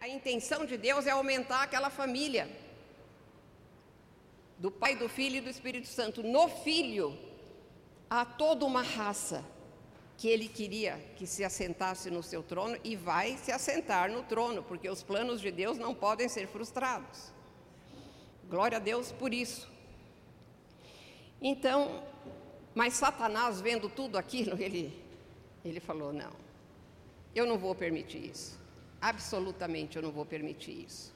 A intenção de Deus é aumentar aquela família do Pai, do Filho e do Espírito Santo. No Filho há toda uma raça que ele queria que se assentasse no seu trono e vai se assentar no trono, porque os planos de Deus não podem ser frustrados. Glória a Deus por isso. Então, mas Satanás, vendo tudo aquilo, ele, ele falou: não, eu não vou permitir isso. Absolutamente eu não vou permitir isso.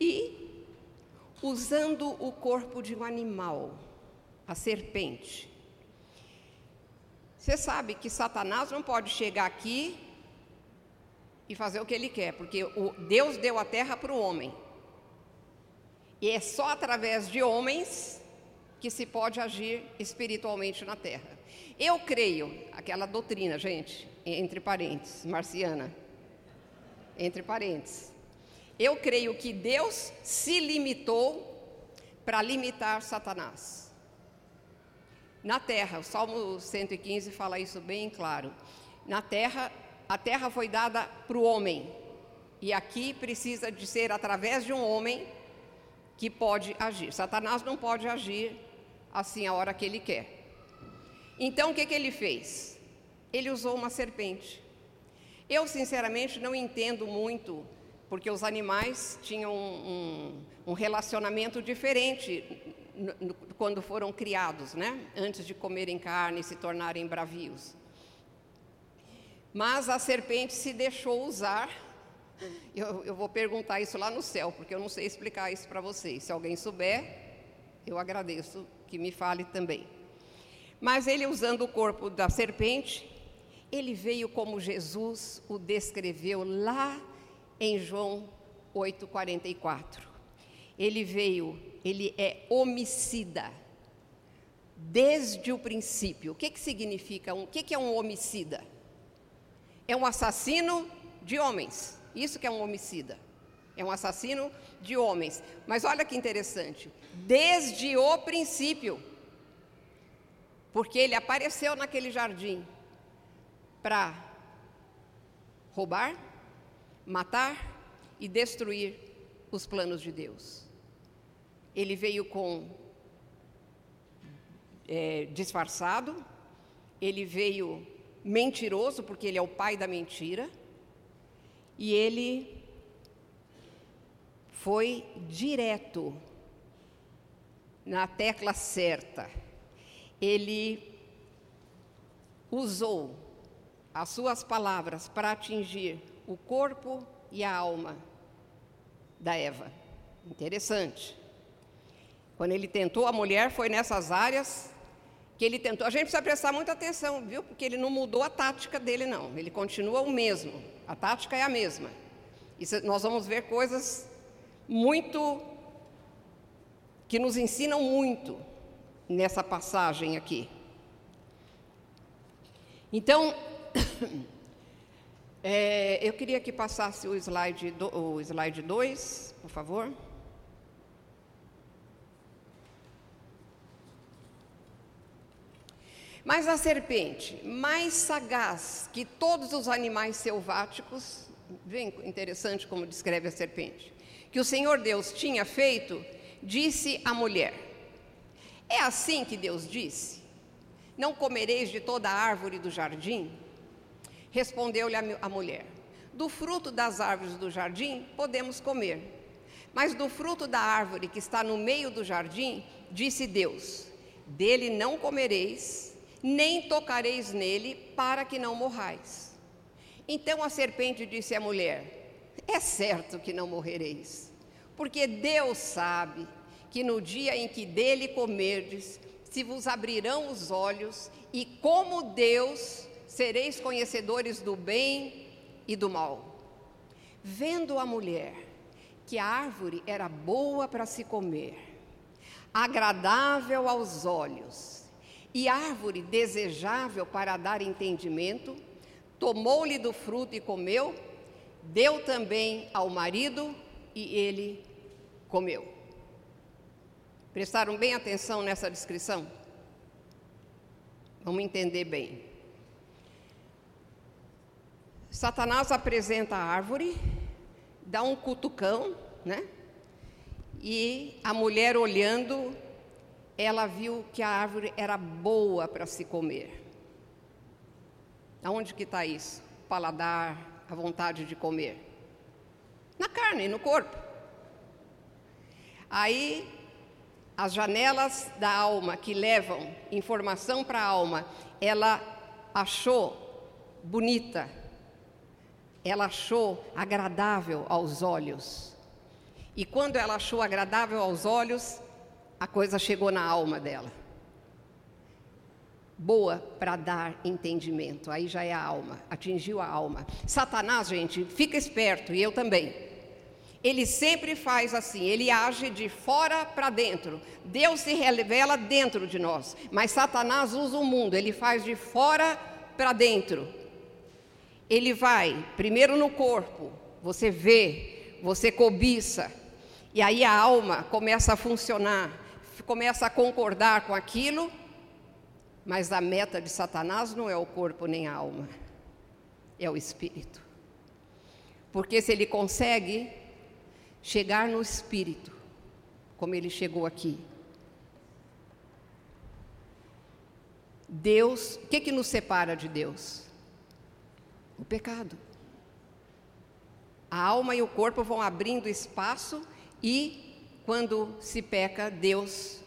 E, usando o corpo de um animal, a serpente, você sabe que Satanás não pode chegar aqui e fazer o que ele quer, porque Deus deu a terra para o homem. E é só através de homens que se pode agir espiritualmente na terra. Eu creio, aquela doutrina, gente, entre parênteses, marciana, entre parênteses. Eu creio que Deus se limitou para limitar Satanás. Na terra, o Salmo 115 fala isso bem claro. Na terra, a terra foi dada para o homem. E aqui precisa de ser através de um homem que pode agir. Satanás não pode agir assim a hora que ele quer. Então o que, que ele fez? Ele usou uma serpente. Eu, sinceramente, não entendo muito, porque os animais tinham um, um, relacionamento diferente quando foram criados, né? Antes de comerem carne e se tornarem bravios. Mas a serpente se deixou usar. Eu, eu vou perguntar isso lá no céu, porque eu não sei explicar isso para vocês. Se alguém souber, eu agradeço que me fale também. Mas ele, usando o corpo da serpente, ele veio como Jesus o descreveu lá em João 8,44. Ele veio, ele é homicida. Desde o princípio. O que, que significa? O que, que é um homicida? É um assassino de homens. Isso que é um homicida. É um assassino de homens. Mas olha que interessante. Desde o princípio. Porque ele apareceu naquele jardim para roubar, matar e destruir os planos de Deus. Ele veio com é, disfarçado, ele veio mentiroso, porque ele é o pai da mentira, e ele foi direto na tecla certa. Ele usou as suas palavras para atingir o corpo e a alma da Eva. Interessante. Quando ele tentou a mulher, foi nessas áreas que ele tentou. A gente precisa prestar muita atenção, viu? Porque ele não mudou a tática dele, não. Ele continua o mesmo. A tática é a mesma. E nós vamos ver coisas muito que nos ensinam muito nessa passagem aqui. Então, É, eu queria que passasse o slide 2, o slide por favor. Mas a serpente, mais sagaz que todos os animais selváticos, bem interessante como descreve a serpente, que o Senhor Deus tinha feito, disse à mulher: É assim que Deus disse: Não comereis de toda a árvore do jardim? Respondeu-lhe a mulher: Do fruto das árvores do jardim podemos comer, mas do fruto da árvore que está no meio do jardim, disse Deus: Dele não comereis, nem tocareis nele, para que não morrais. Então a serpente disse à mulher: É certo que não morrereis, porque Deus sabe que no dia em que dele comerdes, se vos abrirão os olhos, e como Deus sereis conhecedores do bem e do mal. Vendo a mulher que a árvore era boa para se comer, agradável aos olhos e árvore desejável para dar entendimento, tomou-lhe do fruto e comeu, deu também ao marido e ele comeu. Prestaram bem atenção nessa descrição? Vamos entender bem. Satanás apresenta a árvore dá um cutucão, né? E a mulher olhando, ela viu que a árvore era boa para se comer. Aonde que está isso? Paladar, a vontade de comer. Na carne, no corpo. Aí, as janelas da alma que levam informação para a alma, ela achou bonita, ela achou agradável aos olhos. E quando ela achou agradável aos olhos, a coisa chegou na alma dela. Boa para dar entendimento, aí já é a alma, atingiu a alma. Satanás, gente, fica esperto, e eu também. Ele sempre faz assim, ele age de fora para dentro. Deus se revela dentro de nós, mas Satanás usa o mundo, ele faz de fora para dentro. Ele vai primeiro no corpo, você vê, você cobiça, e aí a alma começa a funcionar, começa a concordar com aquilo, mas a meta de Satanás não é o corpo nem a alma, é o espírito. Porque se ele consegue chegar no espírito, como ele chegou aqui, Deus, o que, que nos separa de Deus? O pecado. A alma e o corpo vão abrindo espaço e, quando se peca, Deus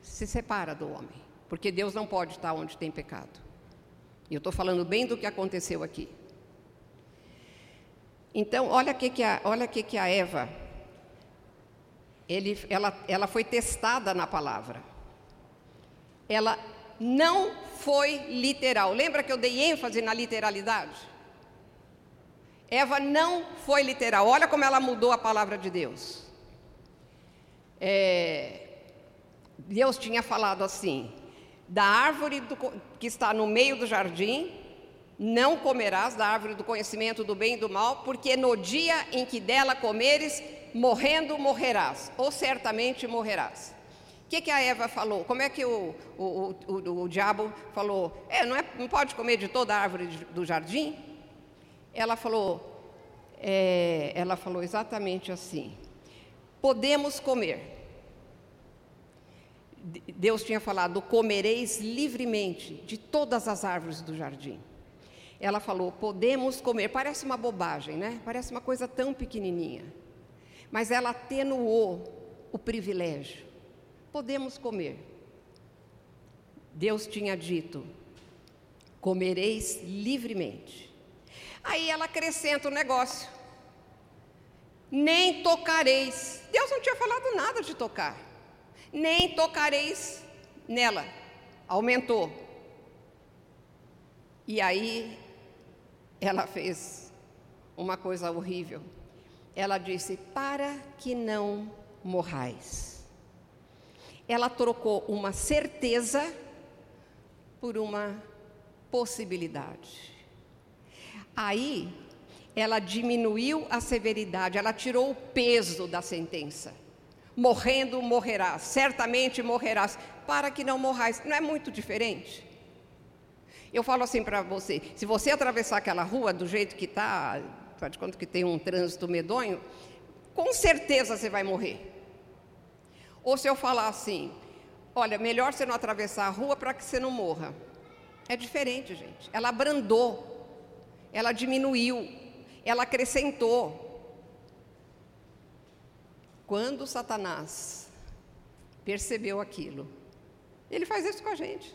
se separa do homem. Porque Deus não pode estar onde tem pecado. E eu estou falando bem do que aconteceu aqui. Então, olha que, que, a, olha que, que a Eva, ele, ela, ela foi testada na palavra. Ela não foi literal. Lembra que eu dei ênfase na literalidade? Eva não foi literal. Olha como ela mudou a palavra de Deus. É, Deus tinha falado assim: da árvore do, que está no meio do jardim, não comerás da árvore do conhecimento do bem e do mal, porque no dia em que dela comeres, morrendo morrerás, ou certamente morrerás. O que, que a Eva falou? Como é que o, o, o, o diabo falou? É, não, é, não pode comer de toda a árvore do jardim? Ela falou, é, ela falou exatamente assim: podemos comer. Deus tinha falado: comereis livremente de todas as árvores do jardim. Ela falou: podemos comer. Parece uma bobagem, né? Parece uma coisa tão pequenininha. Mas ela atenuou o privilégio. Podemos comer. Deus tinha dito: comereis livremente. Aí ela acrescenta o negócio: nem tocareis. Deus não tinha falado nada de tocar. Nem tocareis nela. Aumentou. E aí ela fez uma coisa horrível. Ela disse: Para que não morrais. Ela trocou uma certeza por uma possibilidade. Aí ela diminuiu a severidade, ela tirou o peso da sentença. Morrendo, morrerás, certamente morrerás, para que não morrais. Não é muito diferente? Eu falo assim para você: se você atravessar aquela rua do jeito que está, faz de conta que tem um trânsito medonho, com certeza você vai morrer. Ou se eu falar assim: olha, melhor você não atravessar a rua para que você não morra. É diferente, gente. Ela abrandou, ela diminuiu, ela acrescentou. Quando Satanás percebeu aquilo, ele faz isso com a gente.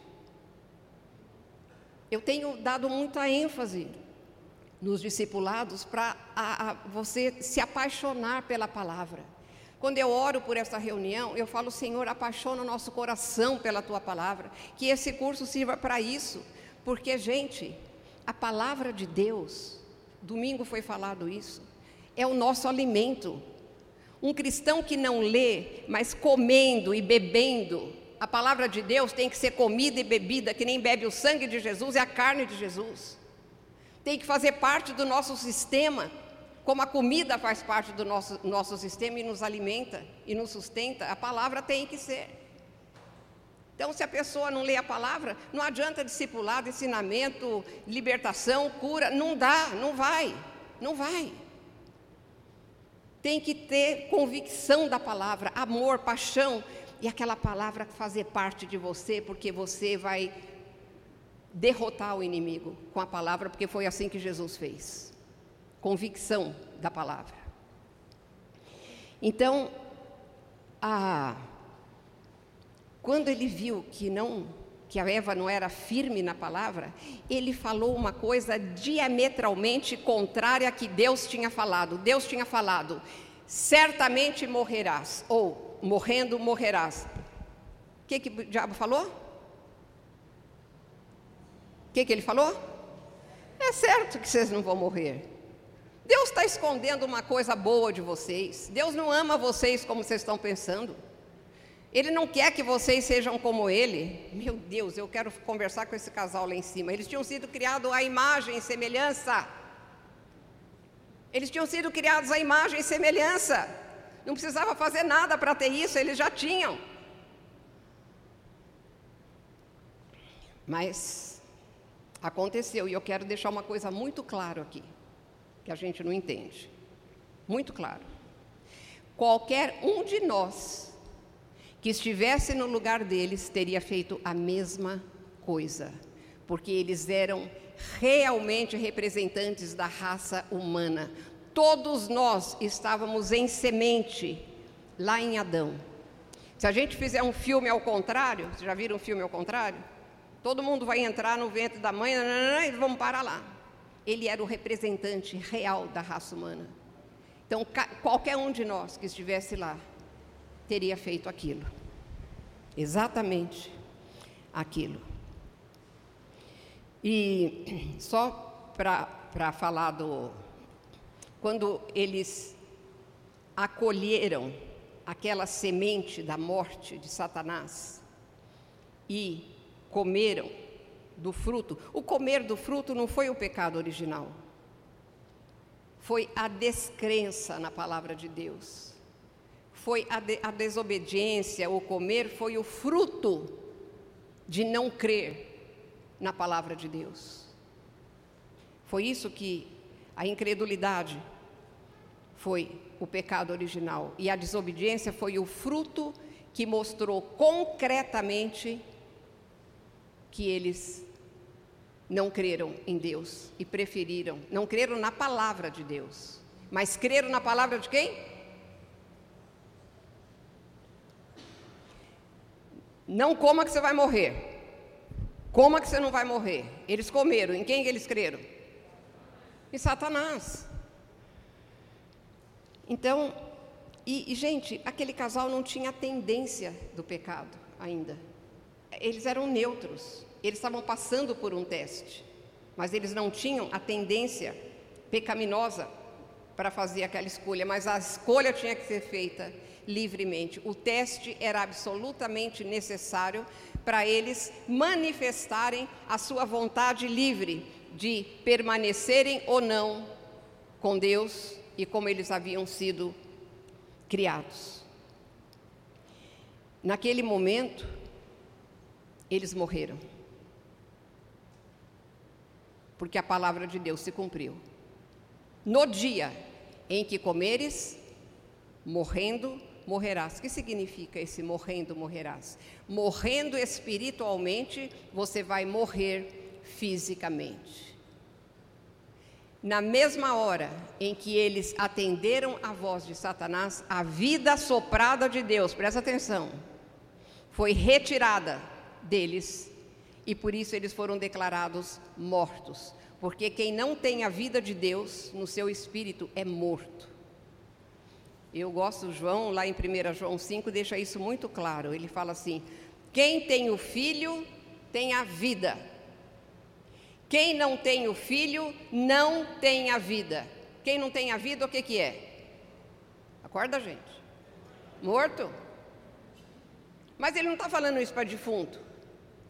Eu tenho dado muita ênfase nos discipulados para você se apaixonar pela palavra. Quando eu oro por essa reunião, eu falo, Senhor, apaixona o nosso coração pela tua palavra, que esse curso sirva para isso, porque, gente, a palavra de Deus, domingo foi falado isso, é o nosso alimento. Um cristão que não lê, mas comendo e bebendo a palavra de Deus tem que ser comida e bebida, que nem bebe o sangue de Jesus e a carne de Jesus. Tem que fazer parte do nosso sistema, como a comida faz parte do nosso, nosso sistema e nos alimenta e nos sustenta, a palavra tem que ser. Então, se a pessoa não lê a palavra, não adianta discipulado, ensinamento, libertação, cura, não dá, não vai, não vai. tem que ter convicção da palavra, amor, paixão, e aquela palavra fazer parte de você, porque você vai derrotar o inimigo com a palavra, porque foi assim que Jesus fez. Convicção da palavra. Então, a, quando ele viu que não que a Eva não era firme na palavra, ele falou uma coisa diametralmente contrária a que Deus tinha falado. Deus tinha falado: certamente morrerás, ou morrendo morrerás. O que, que o diabo falou? O que, que ele falou? É certo que vocês não vão morrer. Deus está escondendo uma coisa boa de vocês. Deus não ama vocês como vocês estão pensando. Ele não quer que vocês sejam como ele. Meu Deus, eu quero conversar com esse casal lá em cima. Eles tinham sido criados à imagem e semelhança. Eles tinham sido criados à imagem e semelhança. Não precisava fazer nada para ter isso, eles já tinham. Mas aconteceu, e eu quero deixar uma coisa muito claro aqui, que a gente não entende. Muito claro. Qualquer um de nós que estivesse no lugar deles teria feito a mesma coisa, porque eles eram realmente representantes da raça humana. Todos nós estávamos em semente lá em Adão. Se a gente fizer um filme ao contrário, vocês já viram um filme ao contrário? Todo mundo vai entrar no ventre da mãe e vamos parar lá. Ele era o representante real da raça humana. Então, qualquer um de nós que estivesse lá teria feito aquilo. Exatamente aquilo. E só para falar do. Quando eles acolheram aquela semente da morte de Satanás e comeram do fruto, o comer do fruto não foi o pecado original, foi a descrença na palavra de Deus foi a, de, a desobediência, o comer, foi o fruto de não crer na palavra de Deus. Foi isso que a incredulidade foi o pecado original e a desobediência foi o fruto que mostrou concretamente que eles não creram em Deus e preferiram, não creram na palavra de Deus, mas creram na palavra de quem? Não coma que você vai morrer. Coma que você não vai morrer. Eles comeram. Em quem eles creram? Em Satanás. Então, e, e, gente, aquele casal não tinha tendência do pecado ainda. Eles eram neutros. Eles estavam passando por um teste. Mas eles não tinham a tendência pecaminosa para fazer aquela escolha. Mas a escolha tinha que ser feita livremente. O teste era absolutamente necessário para eles manifestarem a sua vontade livre de permanecerem ou não com Deus e como eles haviam sido criados. Naquele momento, eles morreram. Porque a palavra de Deus se cumpriu. No dia em que comeres, morrendo, morrerás. O que significa esse morrendo, morrerás? Morrendo espiritualmente, você vai morrer fisicamente. Na mesma hora em que eles atenderam a voz de Satanás, a vida soprada de Deus, presta atenção, foi retirada deles e por isso eles foram declarados mortos. Porque quem não tem a vida de Deus no seu espírito é morto. Eu gosto, João, lá em 1 João 5, deixa isso muito claro. Ele fala assim: quem tem o filho tem a vida. Quem não tem o filho não tem a vida. Quem não tem a vida, o que, que é? Acorda, gente. Morto. Mas ele não está falando isso para defunto.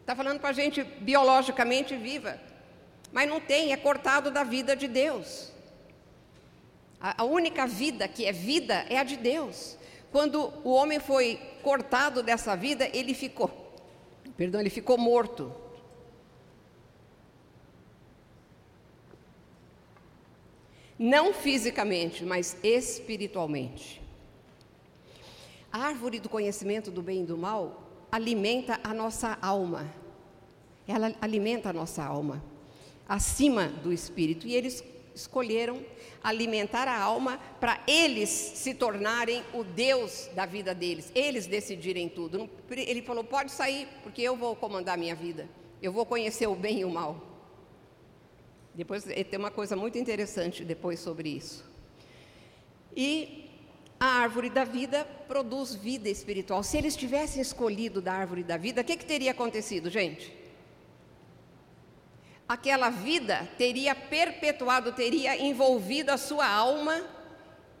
Está falando para gente biologicamente viva. Mas não tem, é cortado da vida de Deus. A, única vida que é vida é a de Deus. Quando o homem foi cortado dessa vida, ele ficou, perdão, ele ficou morto. Não fisicamente, mas espiritualmente. A árvore do conhecimento do bem e do mal alimenta a nossa alma. Ela alimenta a nossa alma acima do espírito. E eles escolheram alimentar a alma para eles se tornarem o Deus da vida deles, eles decidirem tudo. Ele falou: pode sair, porque eu vou comandar a minha vida, eu vou conhecer o bem e o mal. Depois tem uma coisa muito interessante depois sobre isso. E a árvore da vida produz vida espiritual. Se eles tivessem escolhido da árvore da vida, o que, que teria acontecido, gente? Aquela vida teria perpetuado, teria envolvido a sua alma,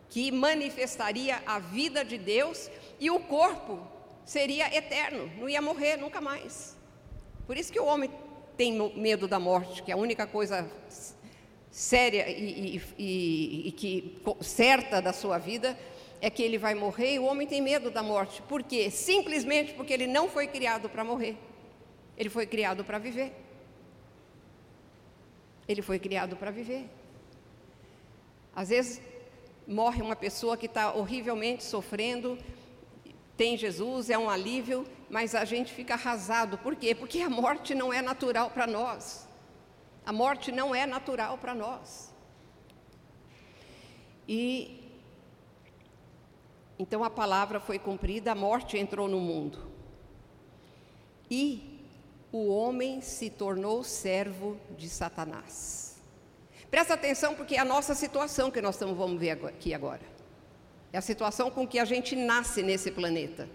que manifestaria a vida de Deus, e o corpo seria eterno, não ia morrer nunca mais. Por isso que o homem tem medo da morte, que é a única coisa séria e, e, e, que certa da sua vida é que ele vai morrer e o homem tem medo da morte. Por quê? Simplesmente porque ele não foi criado para morrer. Ele foi criado para viver. Ele foi criado para viver. Às vezes morre uma pessoa que está horrivelmente sofrendo, tem Jesus, é um alívio, mas a gente fica arrasado. Por quê? Porque a morte não é natural para nós. A morte não é natural para nós. E então a palavra foi cumprida, a morte entrou no mundo. E o homem se tornou servo de Satanás. Presta atenção, porque é a nossa situação que nós estamos, vamos ver aqui agora. É a situação com que a gente nasce nesse planeta.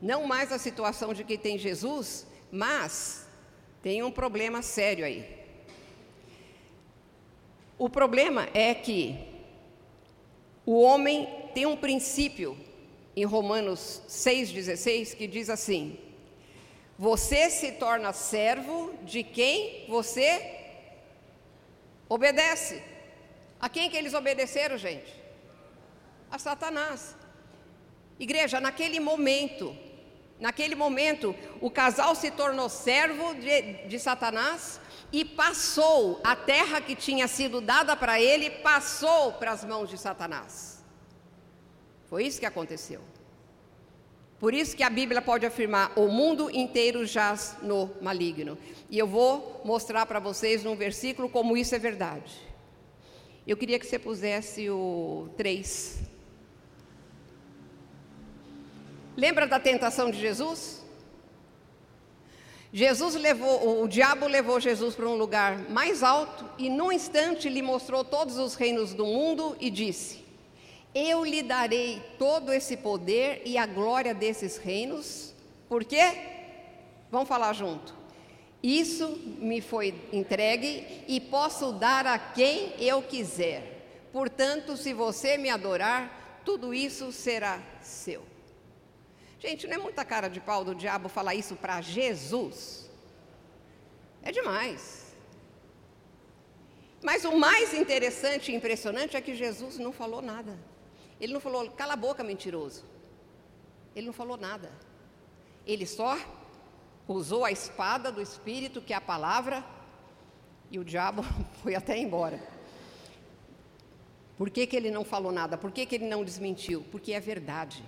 Não mais a situação de quem tem Jesus, mas tem um problema sério aí. O problema é que o homem tem um princípio em Romanos 6,16 que diz assim: Você se torna servo de quem você obedece. A quem que eles obedeceram, gente? A Satanás. Igreja, naquele momento, naquele momento, o casal se tornou servo de, de Satanás e passou a terra que tinha sido dada para ele, passou para as mãos de Satanás. Foi isso que aconteceu. Por isso que a Bíblia pode afirmar: o mundo inteiro jaz no maligno. E eu vou mostrar para vocês num versículo como isso é verdade. Eu queria que você pusesse o 3. Lembra da tentação de Jesus? Jesus levou, o diabo levou Jesus para um lugar mais alto e num instante lhe mostrou todos os reinos do mundo e disse: Eu lhe darei todo esse poder e a glória desses reinos. Por quê? Vamos falar junto. Isso me foi entregue e posso dar a quem eu quiser. Portanto, se você me adorar, tudo isso será seu. Gente, não é muita cara de pau do diabo falar isso para Jesus? É demais. Mas o mais interessante e impressionante é que Jesus não falou nada. Ele não falou, cala a boca, mentiroso. Ele não falou nada. Ele só usou a espada do Espírito, que é a palavra, e o diabo foi até embora. Por que, que ele não falou nada? Por que, que ele não desmentiu? Porque é verdade.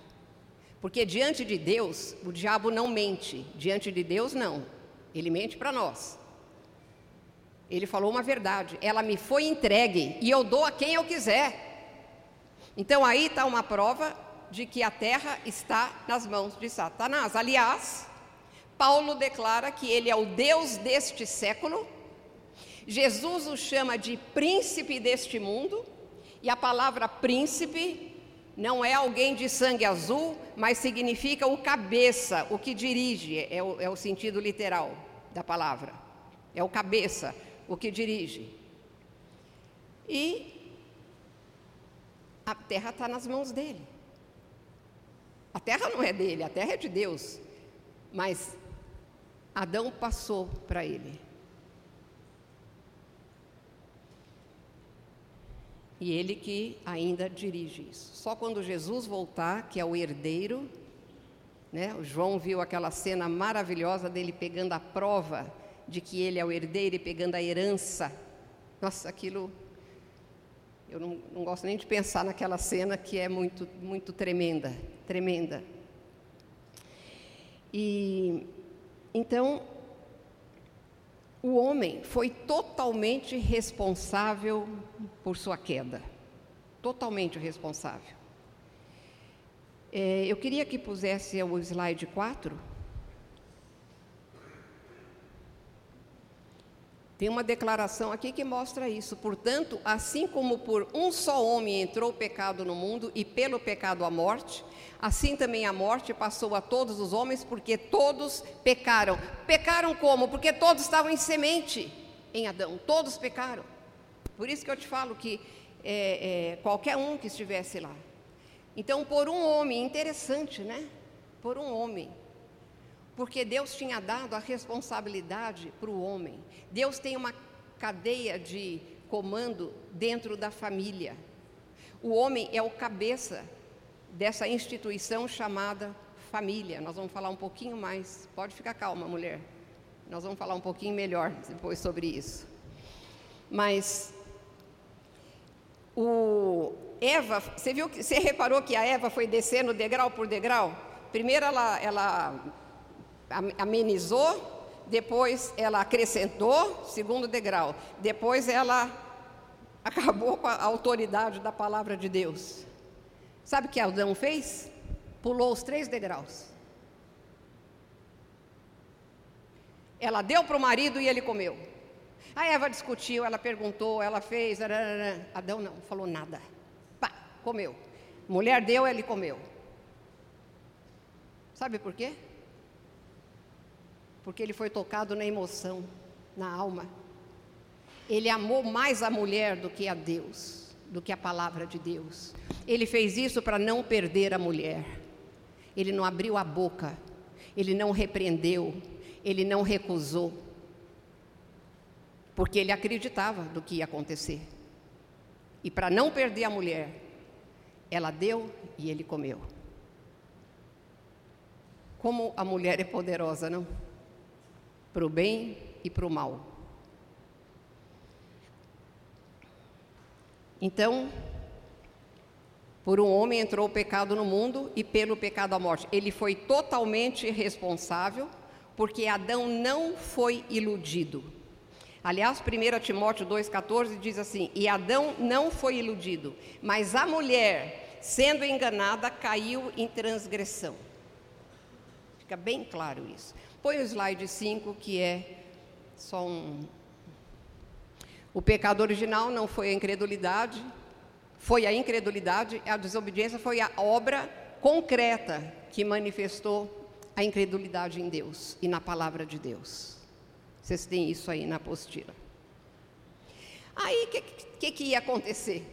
Porque diante de Deus, o diabo não mente. Diante de Deus, não. Ele mente para nós. Ele falou uma verdade. Ela me foi entregue e eu dou a quem eu quiser. Então aí está uma prova de que a terra está nas mãos de Satanás. Aliás, Paulo declara que ele é o Deus deste século. Jesus o chama de príncipe deste mundo. E a palavra príncipe não é alguém de sangue azul, mas significa o cabeça, o que dirige, é o, é o sentido literal da palavra. É o cabeça, o que dirige. E a terra está nas mãos dele. A terra não é dele, a terra é de Deus. Mas Adão passou para ele. e ele que ainda dirige isso. Só quando Jesus voltar, que é o herdeiro, né? O João viu aquela cena maravilhosa dele pegando a prova de que ele é o herdeiro e pegando a herança Nossa, aquilo. Eu não, não gosto nem de pensar naquela cena que é muito, muito tremenda, tremenda. E então o homem foi totalmente responsável por sua queda. Totalmente responsável. É, eu queria que pusesse o slide 4. Tem uma declaração aqui que mostra isso. Portanto, assim como por um só homem entrou o pecado no mundo e pelo pecado a morte, assim também a morte passou a todos os homens, porque todos pecaram. Pecaram como? Porque todos estavam em semente em Adão, todos pecaram. Por isso que eu te falo que é, é, qualquer um que estivesse lá, então, por um homem, interessante, né? Por um homem. Porque Deus tinha dado a responsabilidade para o homem. Deus tem uma cadeia de comando dentro da família. O homem é o cabeça dessa instituição chamada família. Nós vamos falar um pouquinho mais. Pode ficar calma, mulher. Nós vamos falar um pouquinho melhor depois sobre isso. Mas o, Eva, você viu que você reparou que a Eva foi descendo degrau por degrau? Primeiro ela, ela amenizou, depois ela acrescentou, segundo degrau. Depois ela acabou com a autoridade da palavra de Deus. Sabe o que Adão fez? Pulou os três degraus. Ela deu para o marido e ele comeu. A Eva discutiu, ela perguntou, ela fez. Adão não, falou nada comeu. Mulher deu, ele comeu. Sabe por quê? Porque ele foi tocado na emoção, na alma. Ele amou mais a mulher do que a Deus, do que a palavra de Deus. Ele fez isso para não perder a mulher. Ele não abriu a boca, ele não repreendeu, ele não recusou, porque ele acreditava do que ia acontecer. E para não perder a mulher, ela deu e ele comeu. Como a mulher é poderosa, não? Para o bem e para o mal. Então, por um homem entrou o pecado no mundo e pelo pecado a morte. Ele foi totalmente responsável, porque Adão não foi iludido. Aliás, 1 Timóteo 2,14 diz assim: E Adão não foi iludido, mas a mulher, sendo enganada, caiu em transgressão. Fica bem claro isso. Põe o slide 5, que é só um. O pecado original não foi a incredulidade, foi a incredulidade, a desobediência foi a obra concreta que manifestou a incredulidade em Deus e na palavra de Deus. Vocês têm isso aí na apostila. Aí, o que, que, que ia acontecer?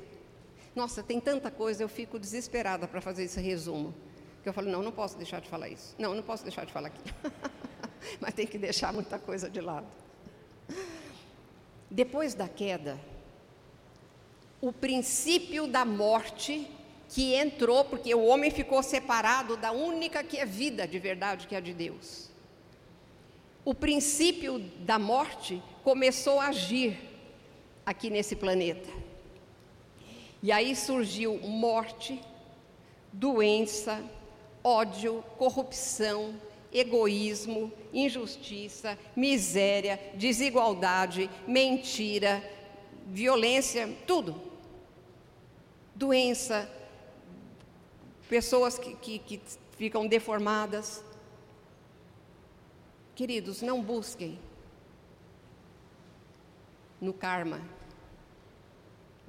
Nossa, tem tanta coisa, eu fico desesperada para fazer esse resumo. Que eu falo, não, não posso deixar de falar isso. Não, não posso deixar de falar aqui. Mas tem que deixar muita coisa de lado. Depois da queda, o princípio da morte que entrou, porque o homem ficou separado da única que é vida de verdade, que é a de Deus. O princípio da morte começou a agir aqui nesse planeta. E aí surgiu morte, doença, ódio, corrupção, egoísmo, injustiça, miséria, desigualdade, mentira, violência, tudo. Doença, pessoas que, que, que ficam deformadas. Queridos, não busquem no karma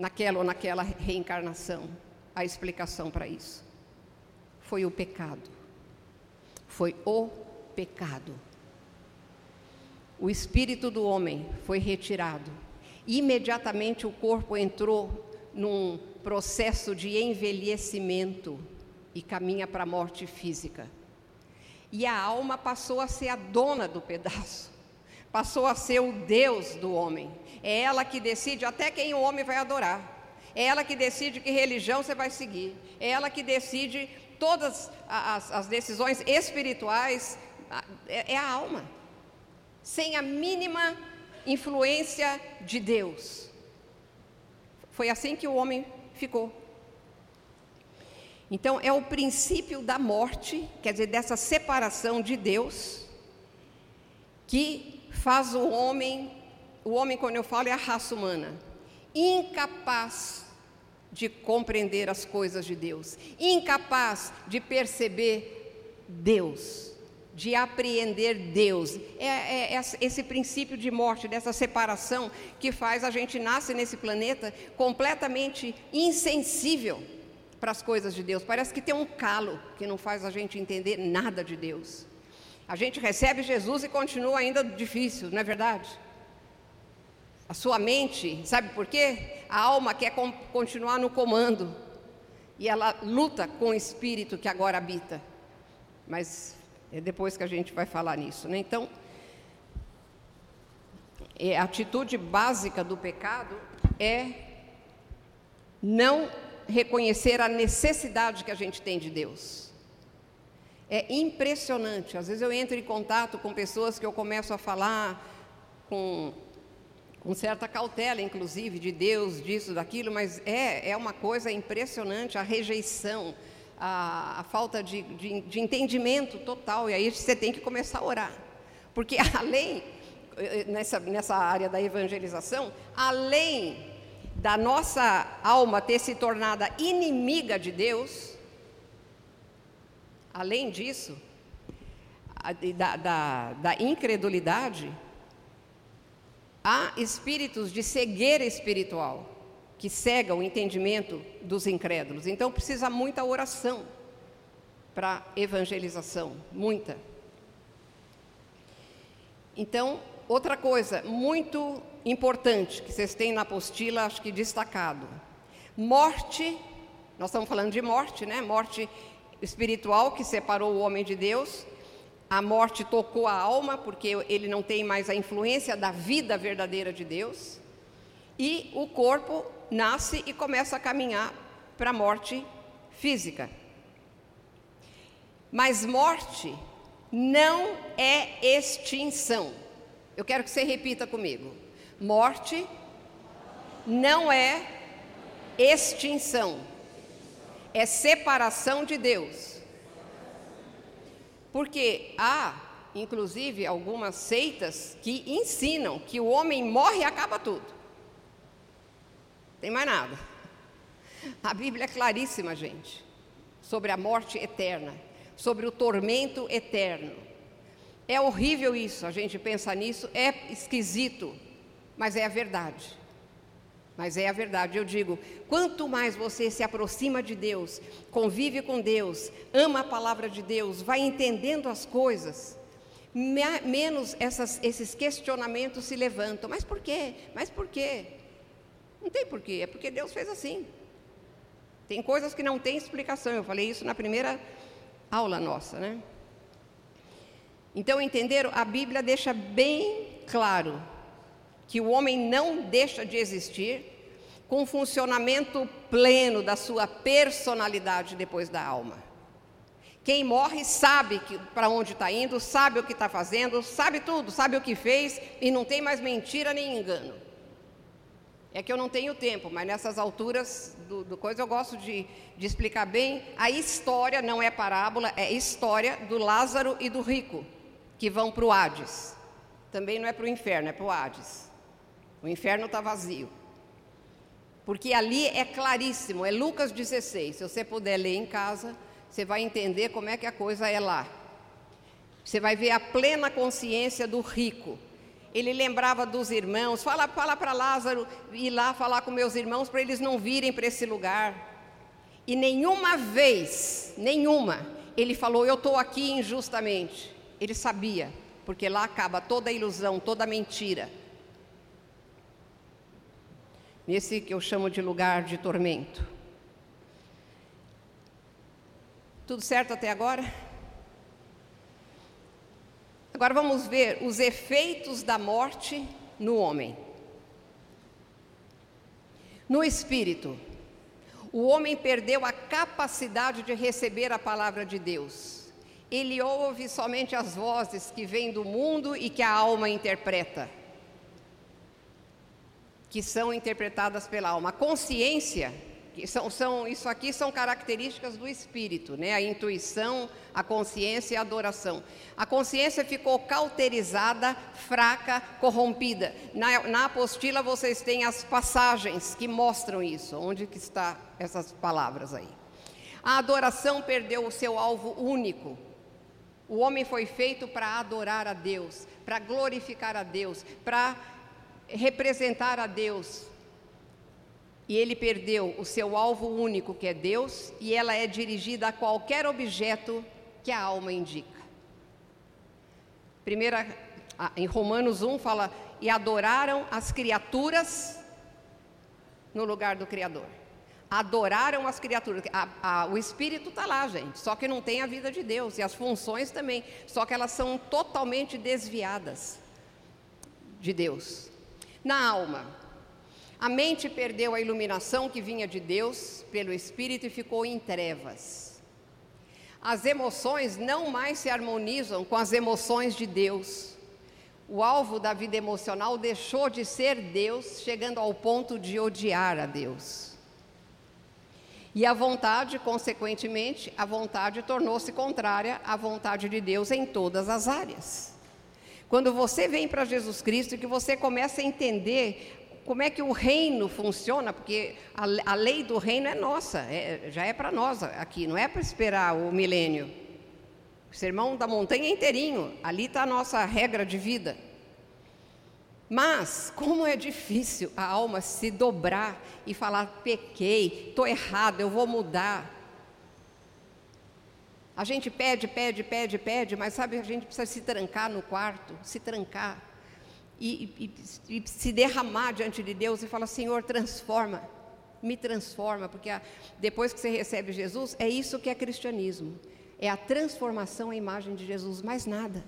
naquela ou naquela reencarnação, a explicação para isso. Foi o pecado. Foi o pecado. O espírito do homem foi retirado. Imediatamente o corpo entrou num processo de envelhecimento e caminha para a morte física. E a alma passou a ser a dona do pedaço, passou a ser o Deus do homem. É ela que decide até quem o homem vai adorar. É ela que decide que religião você vai seguir. É ela que decide todas as, as decisões espirituais. É, é a alma. Sem a mínima influência de Deus. Foi assim que o homem ficou. Então, é o princípio da morte, quer dizer, dessa separação de Deus, que faz o homem, o homem, quando eu falo, é a raça humana, incapaz de compreender as coisas de Deus, incapaz de perceber Deus, de apreender Deus. É, é, é, esse princípio de morte, dessa separação, que faz a gente nascer nesse planeta completamente insensível para as coisas de Deus. Parece que tem um calo que não faz a gente entender nada de Deus. A gente recebe Jesus e continua ainda difícil, não é verdade? A sua mente, sabe por quê? A alma quer continuar no comando. E ela luta com o espírito que agora habita. Mas é depois que a gente vai falar nisso, né? Então, é, a atitude básica do pecado é não reconhecer a necessidade que a gente tem de Deus. É impressionante. Às vezes eu entro em contato com pessoas que eu começo a falar com, com certa cautela, inclusive, de Deus, disso, daquilo, mas é, é uma coisa impressionante a rejeição, a, a falta de, de, de entendimento total. E aí você tem que começar a orar. Porque além, nessa, nessa área da evangelização, além da nossa alma ter se tornado inimiga de Deus, além disso, da, da, da incredulidade, há espíritos de cegueira espiritual que cegam o entendimento dos incrédulos. Então precisa muita oração para evangelização, muita. Então, outra coisa muito importante que vocês têm na apostila, acho que destacado. Morte, nós estamos falando de morte, né? Morte espiritual que separou o homem de Deus. A morte tocou a alma, porque ele não tem mais a influência da vida verdadeira de Deus. E o corpo nasce e começa a caminhar para a morte física. Mas morte não é extinção. Eu quero que você repita comigo. Morte não é extinção, é separação de Deus. Porque há, inclusive, algumas seitas que ensinam que o homem morre e acaba tudo. Tem mais nada. A Bíblia é claríssima, gente, sobre a morte eterna, sobre o tormento eterno. É horrível isso, a gente pensa nisso, é esquisito mas é a verdade. Mas é a verdade, eu digo, quanto mais você se aproxima de Deus, convive com Deus, ama a palavra de Deus, vai entendendo as coisas, menos essas, esses questionamentos se levantam. Mas por quê? Mas por quê? Não tem porquê, é porque Deus fez assim. Tem coisas que não têm explicação, eu falei isso na primeira aula nossa, né? Então, entenderam? A Bíblia deixa bem claro que o homem não deixa de existir com o funcionamento pleno da sua personalidade depois da alma. Quem morre sabe para onde está indo, sabe o que está fazendo, sabe tudo, sabe o que fez e não tem mais mentira nem engano. É que eu não tenho tempo, mas nessas alturas do, do coisa eu gosto de, de explicar bem. A história não é parábola, é história do Lázaro e do rico, que vão para o Hades. Também não é para o inferno, é para o Hades. O inferno está vazio. Porque ali é claríssimo, é Lucas 16. Se você puder ler em casa, você vai entender como é que a coisa é lá. Você vai ver a plena consciência do rico. Ele lembrava dos irmãos, fala, fala para Lázaro ir lá falar com meus irmãos para eles não virem para esse lugar. E nenhuma vez, nenhuma, ele falou, eu estou aqui injustamente. Ele sabia, porque lá acaba toda a ilusão, toda a mentira nesse que eu chamo de lugar de tormento. Tudo certo até agora? Agora vamos ver os efeitos da morte no homem. No espírito, o homem perdeu a capacidade de receber a palavra de Deus. Ele ouve somente as vozes que vêm do mundo e que a alma interpreta. Que são interpretadas pela alma. A consciência, que são, são, isso aqui são características do espírito, né? a intuição, a consciência e a adoração. A consciência ficou cauterizada, fraca, corrompida. Na, na apostila vocês têm as passagens que mostram isso. Onde que está essas palavras aí? A adoração perdeu o seu alvo único. O homem foi feito para adorar a Deus, para glorificar a Deus, para representar a Deus. E ele perdeu o seu alvo único, que é Deus, e ela é dirigida a qualquer objeto que a alma indica. Primeira, em Romanos 1 fala: e adoraram as criaturas no lugar do Criador. Adoraram as criaturas. A, a, o Espírito está lá, gente, só que não tem a vida de Deus, e as funções também, só que elas são totalmente desviadas de Deus na alma. A mente perdeu a iluminação que vinha de Deus pelo Espírito e ficou em trevas. As emoções não mais se harmonizam com as emoções de Deus. O alvo da vida emocional deixou de ser Deus, chegando ao ponto de odiar a Deus. E a vontade, consequentemente, a vontade tornou-se contrária à vontade de Deus em todas as áreas. Quando você vem para Jesus Cristo e que você começa a entender como é que o reino funciona, porque a, a lei do reino é nossa, é, já é para nós aqui, não é para esperar o milênio. O sermão da montanha é inteirinho, ali está a nossa regra de vida. Mas, como é difícil a alma se dobrar e falar: pequei, estou errado, eu vou mudar. A gente pede, pede, pede, pede, mas sabe, a gente precisa se trancar no quarto, se trancar e, e, e se derramar diante de Deus e falar: Senhor, transforma, me transforma, porque a, depois que você recebe Jesus, é isso que é cristianismo é a transformação à imagem de Jesus, mais nada.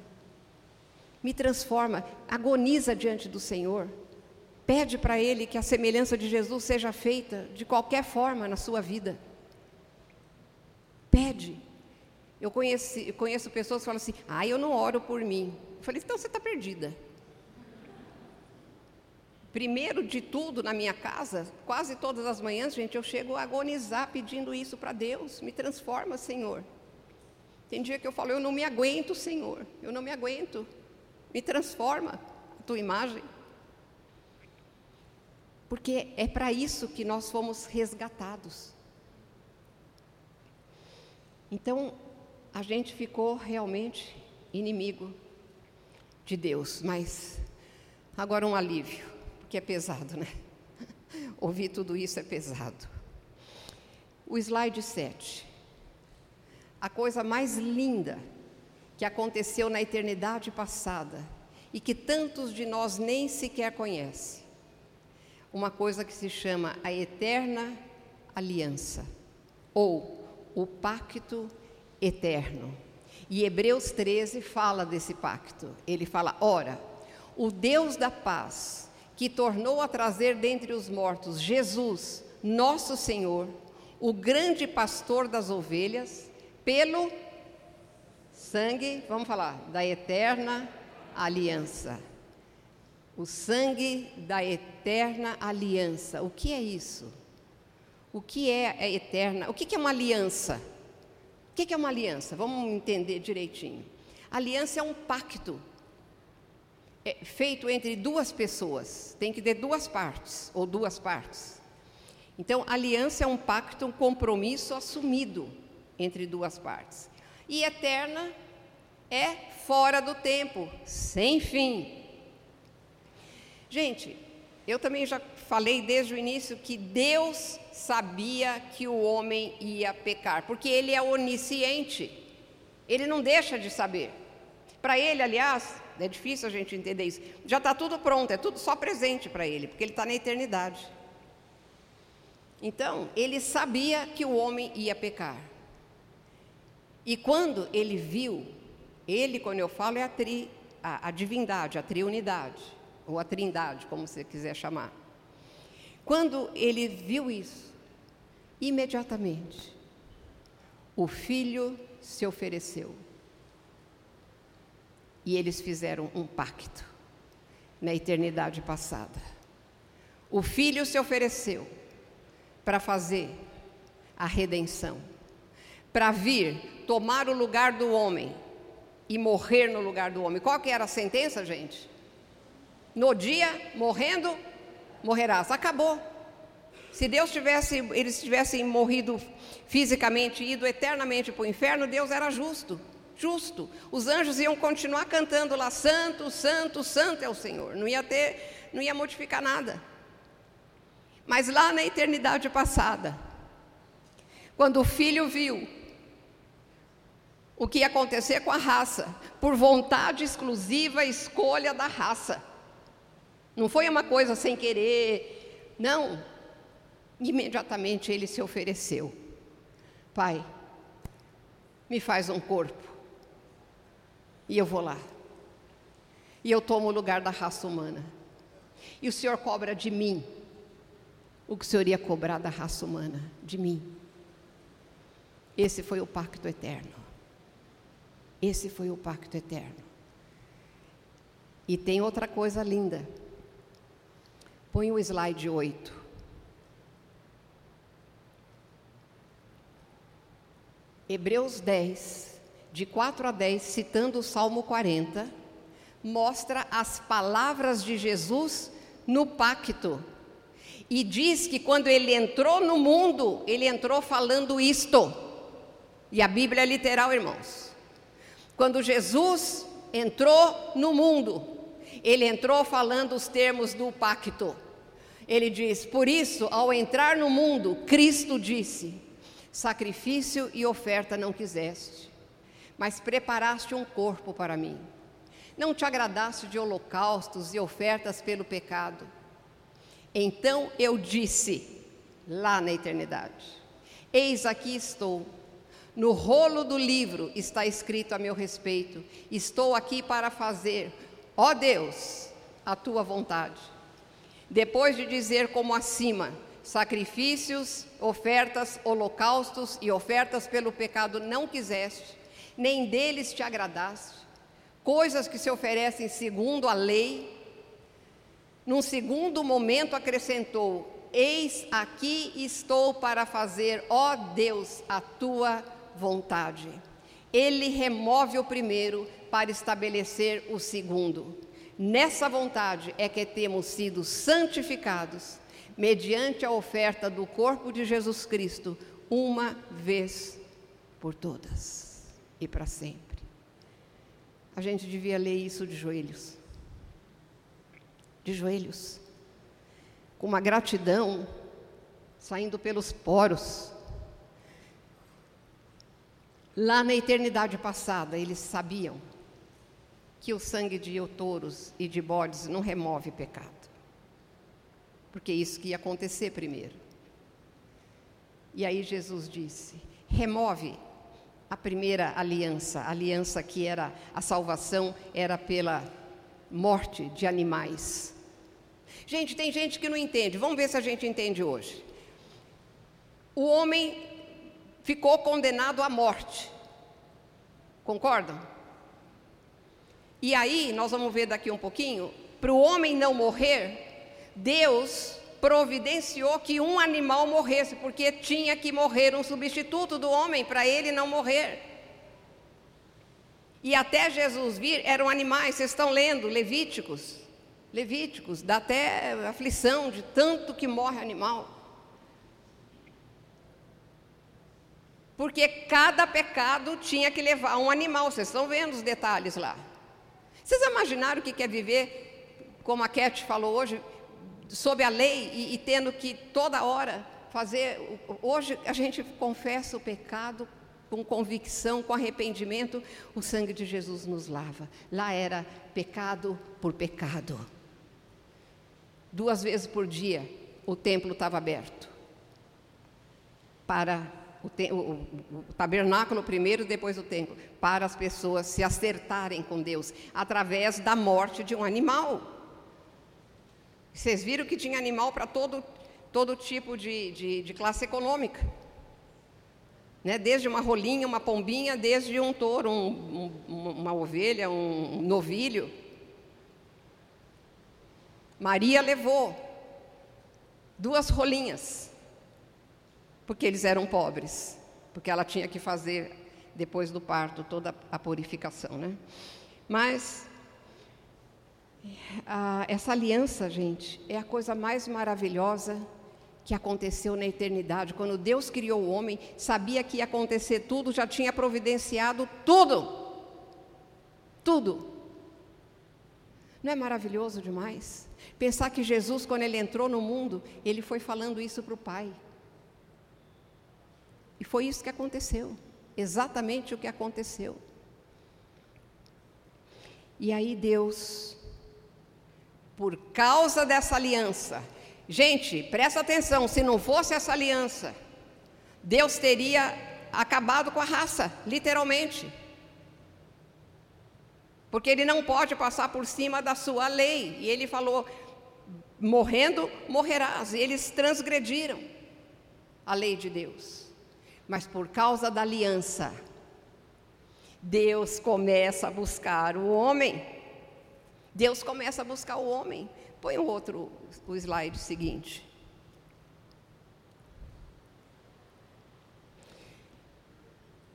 Me transforma, agoniza diante do Senhor, pede para Ele que a semelhança de Jesus seja feita de qualquer forma na sua vida. Pede. Eu conheci, conheço pessoas que falam assim: ah, eu não oro por mim. Eu falei: então você está perdida. Primeiro de tudo, na minha casa, quase todas as manhãs, gente, eu chego a agonizar pedindo isso para Deus: me transforma, Senhor. Tem dia que eu falo: eu não me aguento, Senhor, eu não me aguento. Me transforma a tua imagem. Porque é para isso que nós fomos resgatados. Então, a gente ficou realmente inimigo de Deus, mas agora um alívio, porque é pesado, né? Ouvir tudo isso é pesado. O slide 7. A coisa mais linda que aconteceu na eternidade passada e que tantos de nós nem sequer conhecem. Uma coisa que se chama a eterna aliança ou o pacto eterno. E Hebreus 13 fala desse pacto. Ele fala: ora, o Deus da paz, que tornou a trazer dentre os mortos Jesus, nosso Senhor, o grande pastor das ovelhas, pelo sangue, vamos falar, da eterna aliança. O sangue da eterna aliança. O que é isso? O que é a eterna? O que é uma aliança? O que é uma aliança? Vamos entender direitinho. Aliança é um pacto é feito entre duas pessoas. Tem que ter duas partes, ou duas partes. Então, aliança é um pacto, um compromisso assumido entre duas partes. E eterna é fora do tempo, sem fim. Gente, eu também já falei desde o início que Deus sabia que o homem ia pecar, porque ele é onisciente. Ele não deixa de saber. Para ele, aliás, é difícil a gente entender isso. Já está tudo pronto, é tudo só presente para ele, porque ele está na eternidade. Então, ele sabia que o homem ia pecar. E quando ele viu, ele, quando eu falo, é a, tri, a, a divindade, a triunidade, ou a trindade, como você quiser chamar. Quando ele viu isso, imediatamente, o filho se ofereceu. E eles fizeram um pacto na eternidade passada. o Filho se ofereceu para fazer a redenção, para vir tomar o lugar do homem e morrer no lugar do homem. Qual que era a sentença, gente? No dia, morrendo, morrerás. Acabou. Se Deus tivesse, eles tivessem morrido fisicamente, ido eternamente para o inferno, Deus era justo. Justo. Os anjos iam continuar cantando lá, santo, santo, santo é o Senhor. Não ia ter, não ia modificar nada. Mas lá na eternidade passada, quando o filho viu o que ia acontecer com a raça, por vontade exclusiva, escolha da raça. Não foi uma coisa sem querer, não. Imediatamente ele se ofereceu. Pai, me faz um corpo. E eu vou lá. E eu tomo o lugar da raça humana. E o Senhor cobra de mim o que o Senhor ia cobrar da raça humana, de mim. Esse foi o pacto eterno. Esse foi o pacto eterno. E tem outra coisa linda. Põe o slide 8. Hebreus 10, de 4 a 10, citando o Salmo 40, mostra as palavras de Jesus no pacto. E diz que quando ele entrou no mundo, ele entrou falando isto. E a Bíblia é literal, irmãos. Quando Jesus entrou no mundo, ele entrou falando os termos do pacto. Ele diz: Por isso, ao entrar no mundo, Cristo disse: Sacrifício e oferta não quiseste, mas preparaste um corpo para mim. Não te agradaste de holocaustos e ofertas pelo pecado. Então eu disse, lá na eternidade: Eis aqui estou. No rolo do livro está escrito a meu respeito: Estou aqui para fazer, ó Deus, a tua vontade. Depois de dizer como acima, sacrifícios, ofertas, holocaustos e ofertas pelo pecado não quiseste, nem deles te agradaste, coisas que se oferecem segundo a lei. Num segundo momento acrescentou: Eis aqui estou para fazer, ó Deus, a tua vontade. Ele remove o primeiro para estabelecer o segundo. Nessa vontade é que temos sido santificados, mediante a oferta do corpo de Jesus Cristo, uma vez por todas e para sempre. A gente devia ler isso de joelhos. De joelhos. Com uma gratidão saindo pelos poros. Lá na eternidade passada, eles sabiam que o sangue de touros e de bodes não remove pecado. Porque isso que ia acontecer primeiro. E aí Jesus disse: remove a primeira aliança, a aliança que era a salvação era pela morte de animais. Gente, tem gente que não entende. Vamos ver se a gente entende hoje. O homem ficou condenado à morte. Concordam? E aí, nós vamos ver daqui um pouquinho, para o homem não morrer, Deus providenciou que um animal morresse, porque tinha que morrer um substituto do homem para ele não morrer. E até Jesus vir, eram animais, vocês estão lendo, Levíticos. Levíticos, dá até aflição de tanto que morre animal. Porque cada pecado tinha que levar um animal, vocês estão vendo os detalhes lá. Vocês imaginaram o que é viver, como a Cat falou hoje, sob a lei e, e tendo que toda hora fazer. Hoje a gente confessa o pecado com convicção, com arrependimento, o sangue de Jesus nos lava. Lá era pecado por pecado. Duas vezes por dia o templo estava aberto para o, o, o tabernáculo primeiro, depois o templo, para as pessoas se acertarem com Deus através da morte de um animal. Vocês viram que tinha animal para todo, todo tipo de, de, de classe econômica. Né? Desde uma rolinha, uma pombinha, desde um touro, um, um, uma ovelha, um novilho. Maria levou duas rolinhas, porque eles eram pobres, porque ela tinha que fazer depois do parto toda a purificação, né? Mas a, essa aliança, gente, é a coisa mais maravilhosa que aconteceu na eternidade. Quando Deus criou o homem, sabia que ia acontecer tudo, já tinha providenciado tudo. Tudo. Não é maravilhoso demais? Pensar que Jesus, quando ele entrou no mundo, ele foi falando isso para o Pai. E foi isso que aconteceu. Exatamente o que aconteceu. E aí Deus, por causa dessa aliança, gente, presta atenção, se não fosse essa aliança, Deus teria acabado com a raça, literalmente. Porque ele não pode passar por cima da sua lei. E ele falou: morrendo, morrerás. E eles transgrediram a lei de Deus. Mas por causa da aliança, Deus começa a buscar o homem. Deus começa a buscar o homem. Põe o outro, o slide seguinte.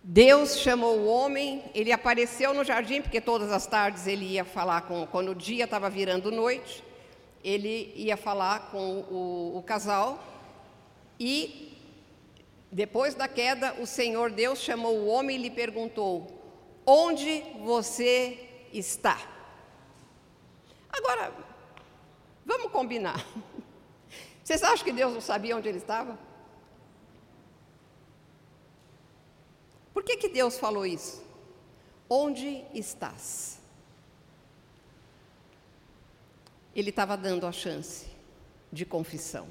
Deus chamou o homem, ele apareceu no jardim, porque todas as tardes ele ia falar com, quando o dia estava virando noite, ele ia falar com o, o casal, e depois da queda, o Senhor Deus chamou o homem e lhe perguntou: Onde você está? Agora, vamos combinar. Vocês acham que Deus não sabia onde ele estava? Por que, que Deus falou isso? Onde estás? Ele estava dando a chance de confissão.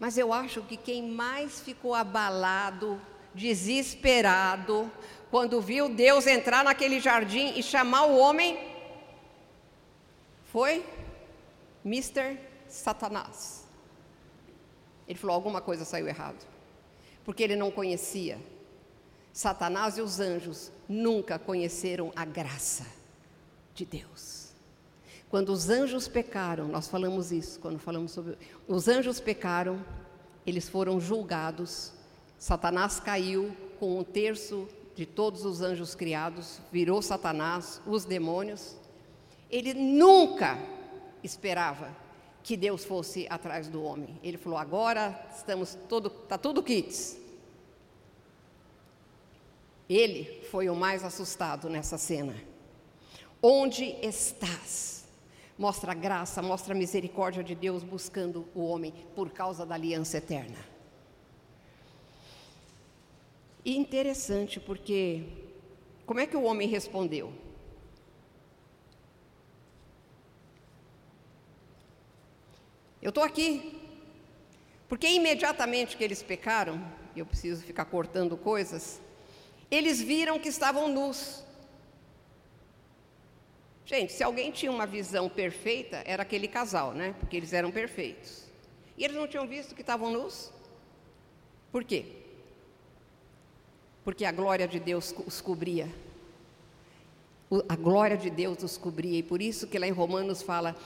Mas eu acho que quem mais ficou abalado, desesperado, quando viu Deus entrar naquele jardim e chamar o homem, foi Mr. Satanás. Ele falou: alguma coisa saiu errado, porque ele não conhecia Satanás e os anjos nunca conheceram a graça de Deus. Quando os anjos pecaram, nós falamos isso, quando falamos sobre. Os anjos pecaram, eles foram julgados, Satanás caiu com um terço de todos os anjos criados, virou Satanás, os demônios. Ele nunca esperava que Deus fosse atrás do homem. Ele falou: agora estamos todo, está tudo kits. Ele foi o mais assustado nessa cena. Onde estás? Mostra a graça, mostra a misericórdia de Deus buscando o homem por causa da aliança eterna. E interessante porque como é que o homem respondeu? Eu estou aqui. Porque imediatamente que eles pecaram, eu preciso ficar cortando coisas, eles viram que estavam nus. Gente, se alguém tinha uma visão perfeita, era aquele casal, né? Porque eles eram perfeitos. E eles não tinham visto que estavam nus? Por quê? Porque a glória de Deus os cobria. A glória de Deus os cobria. E por isso que lá em Romanos fala: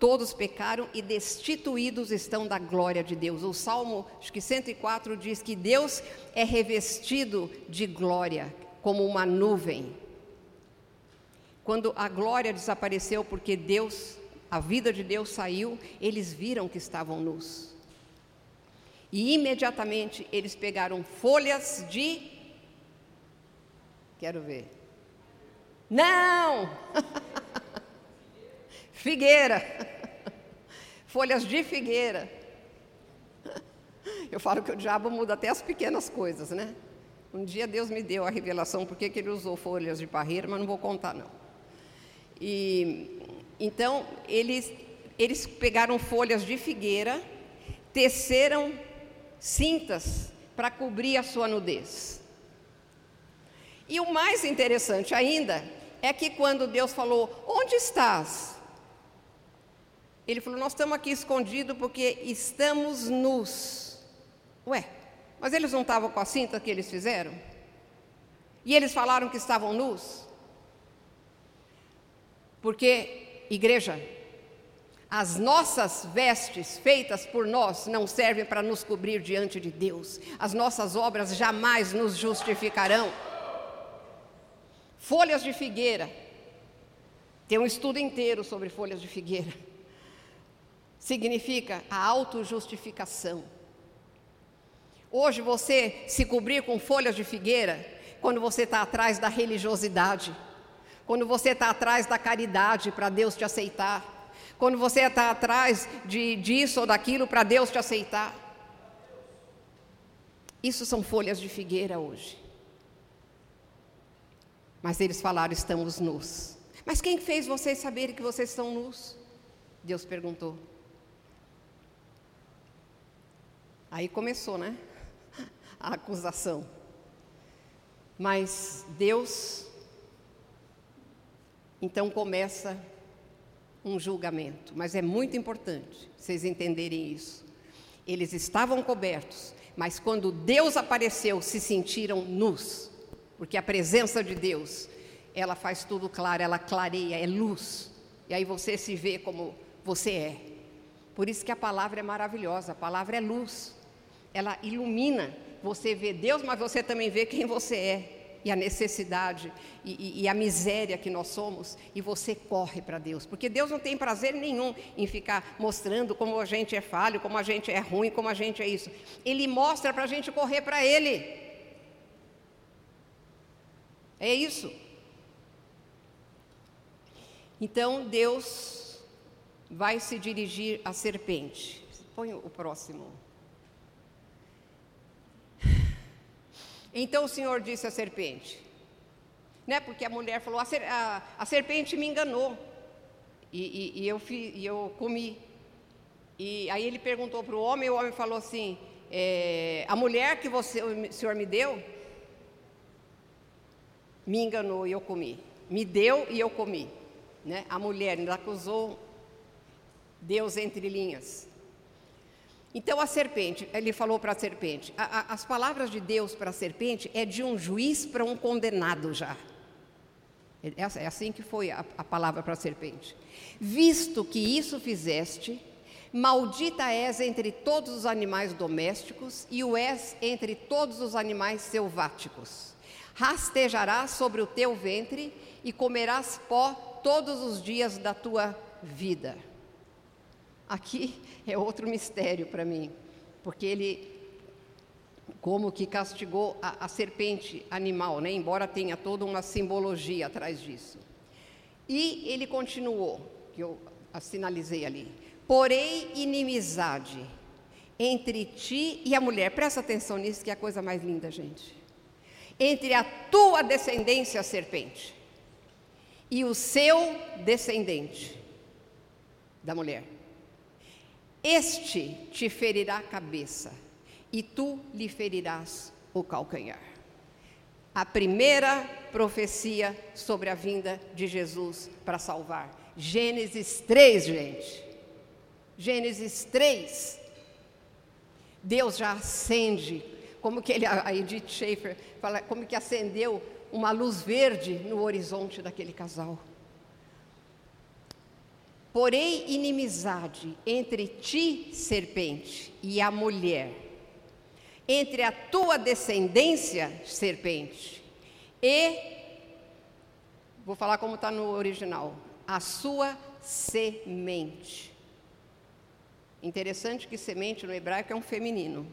Todos pecaram e destituídos estão da glória de Deus. O Salmo, acho que 104 diz que Deus é revestido de glória, como uma nuvem. Quando a glória desapareceu, porque Deus, a vida de Deus saiu, eles viram que estavam nus. E imediatamente eles pegaram folhas de. Quero ver. Não! Figueira. Folhas de figueira. Eu falo que o diabo muda até as pequenas coisas, né? Um dia Deus me deu a revelação porque que ele usou folhas de parreira, mas não vou contar não. E então eles eles pegaram folhas de figueira, teceram cintas para cobrir a sua nudez. E o mais interessante ainda é que quando Deus falou: "Onde estás?" Ele falou: Nós estamos aqui escondidos porque estamos nus. Ué, mas eles não estavam com a cinta que eles fizeram? E eles falaram que estavam nus? Porque, igreja, As nossas vestes feitas por nós não servem para nos cobrir diante de Deus. As nossas obras jamais nos justificarão. Folhas de figueira. Tem um estudo inteiro sobre folhas de figueira. Significa a autojustificação. Hoje você se cobrir com folhas de figueira, quando você está atrás da religiosidade, quando você está atrás da caridade para Deus te aceitar quando você está atrás de, disso ou daquilo para Deus te aceitar. Isso são folhas de figueira hoje. Mas eles falaram: estamos nus. Mas quem fez vocês saberem que vocês estão nus? Deus perguntou. Aí começou, né? A acusação. Mas Deus, então começa um julgamento, mas é muito importante vocês entenderem isso. Eles estavam cobertos, mas quando Deus apareceu, se sentiram nus, porque a presença de Deus, ela faz tudo claro, ela clareia, é luz, e aí você se vê como você é. Por isso que a palavra é maravilhosa, a palavra é luz, ela ilumina. Você vê Deus, mas você também vê quem você é e a necessidade e, e, e, a miséria que nós somos, e você corre para Deus, porque Deus não tem prazer nenhum em ficar mostrando como a gente é falho, como a gente é ruim, como a gente é isso. Ele mostra para a gente correr para Ele. É isso. Então Deus vai se dirigir à serpente. Põe o próximo. Então o Senhor disse à serpente, né? Porque a mulher falou: a, ser, a, a serpente me enganou e, e, e eu, fi, e eu comi. E aí ele perguntou para o homem, e o homem falou assim: é, a mulher que você, o Senhor me deu, me enganou e eu comi. Me deu e eu comi. Né? A mulher ainda acusou Deus entre linhas. Então a serpente, ele falou para a serpente, as palavras de Deus para a serpente é de um juiz para um condenado já. É, é assim que foi a, a palavra para a serpente. Visto que isso fizeste, maldita és entre todos os animais domésticos e o és entre todos os animais selváticos. Rastejarás sobre o teu ventre e comerás pó todos os dias da tua vida. Aqui é outro mistério para mim, porque ele como que castigou a, a, serpente animal, né? embora tenha toda uma simbologia atrás disso. E ele continuou, que eu sinalizei ali: porém inimizade entre ti e a mulher. Presta atenção nisso, que é a coisa mais linda, gente. Entre a tua descendência, serpente, e o seu descendente, da mulher. Este te ferirá a cabeça, e tu lhe ferirás o calcanhar. A primeira profecia sobre a vinda de Jesus para salvar. Gênesis 3, gente. Gênesis 3. Deus já acende, como que ele, a Edith Schaefer fala, como que acendeu uma luz verde no horizonte daquele casal. Porém, inimizade entre ti, serpente, e a mulher, entre a tua descendência, serpente, e, vou falar como está no original, a sua semente. Interessante que semente no hebraico é um feminino.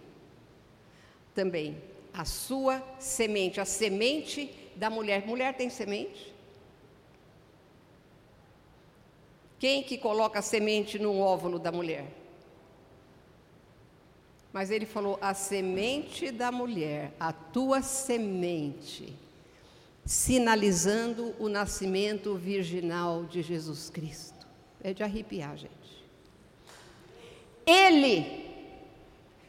Também, a sua semente, a semente da mulher. Mulher tem semente? Quem que coloca a semente no óvulo da mulher? Mas ele falou: a semente da mulher, a tua semente, sinalizando o nascimento virginal de Jesus Cristo. É de arrepiar, gente. Ele,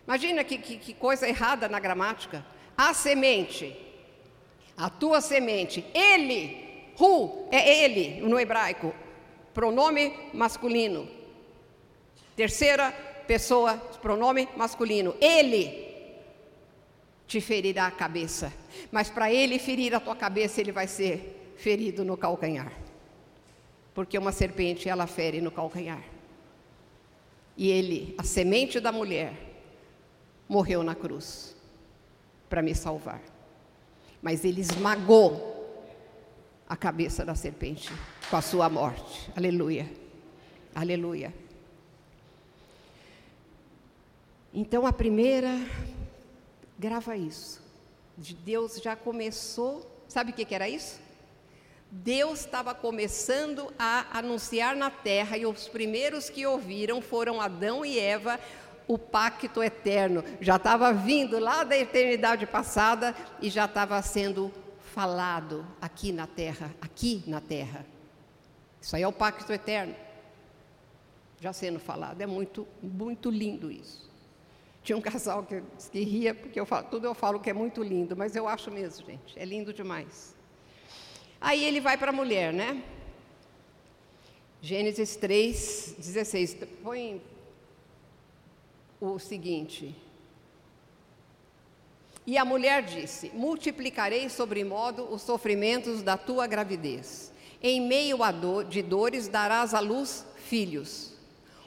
imagina que, que, que coisa errada na gramática. A semente, a tua semente, ele, hu, é ele no hebraico, pronome masculino. Terceira pessoa, pronome masculino. Ele te ferirá a cabeça, mas para ele ferir a tua cabeça, ele vai ser ferido no calcanhar. Porque uma serpente ela fere no calcanhar. E ele, a semente da mulher, morreu na cruz para me salvar. Mas ele esmagou a cabeça da serpente com a sua morte. Aleluia. Aleluia. Então a primeira, grava isso. Deus já começou, sabe o que, que era isso? Deus estava começando a anunciar na terra e os primeiros que ouviram foram Adão e Eva, o pacto eterno. Já estava vindo lá da eternidade passada e já estava sendo falado aqui na terra, aqui na terra. Isso aí é o pacto eterno. Já sendo falado, é muito, muito lindo isso. Tinha um casal que, que ria, porque eu falo, tudo eu falo que é muito lindo, mas eu acho mesmo, gente, é lindo demais. Aí ele vai para a mulher, né? Gênesis 3, 16. Põe o seguinte. E a mulher disse: Multiplicarei sobremodo os sofrimentos da tua gravidez. Em meio a dor, de dores darás à luz filhos.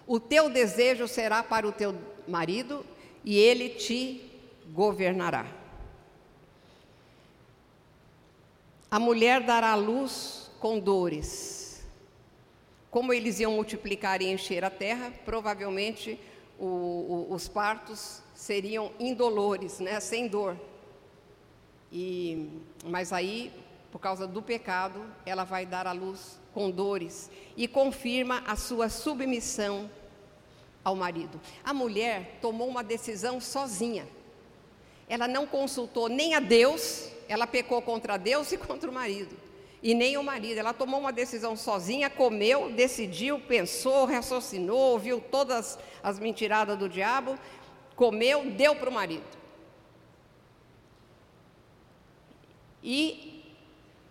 O teu desejo será para o teu marido e ele te governará. A mulher dará à luz com dores. Como eles iam multiplicar e encher a terra, provavelmente o, o, os partos seriam indolores, né, sem dor. E, mas aí, por causa do pecado, ela vai dar à luz com dores e confirma a sua submissão ao marido. A mulher tomou uma decisão sozinha. Ela não consultou nem a Deus, ela pecou contra Deus e contra o marido e nem o marido. Ela tomou uma decisão sozinha, comeu, decidiu, pensou, raciocinou, ouviu todas as mentiradas do diabo, comeu, deu para o marido. E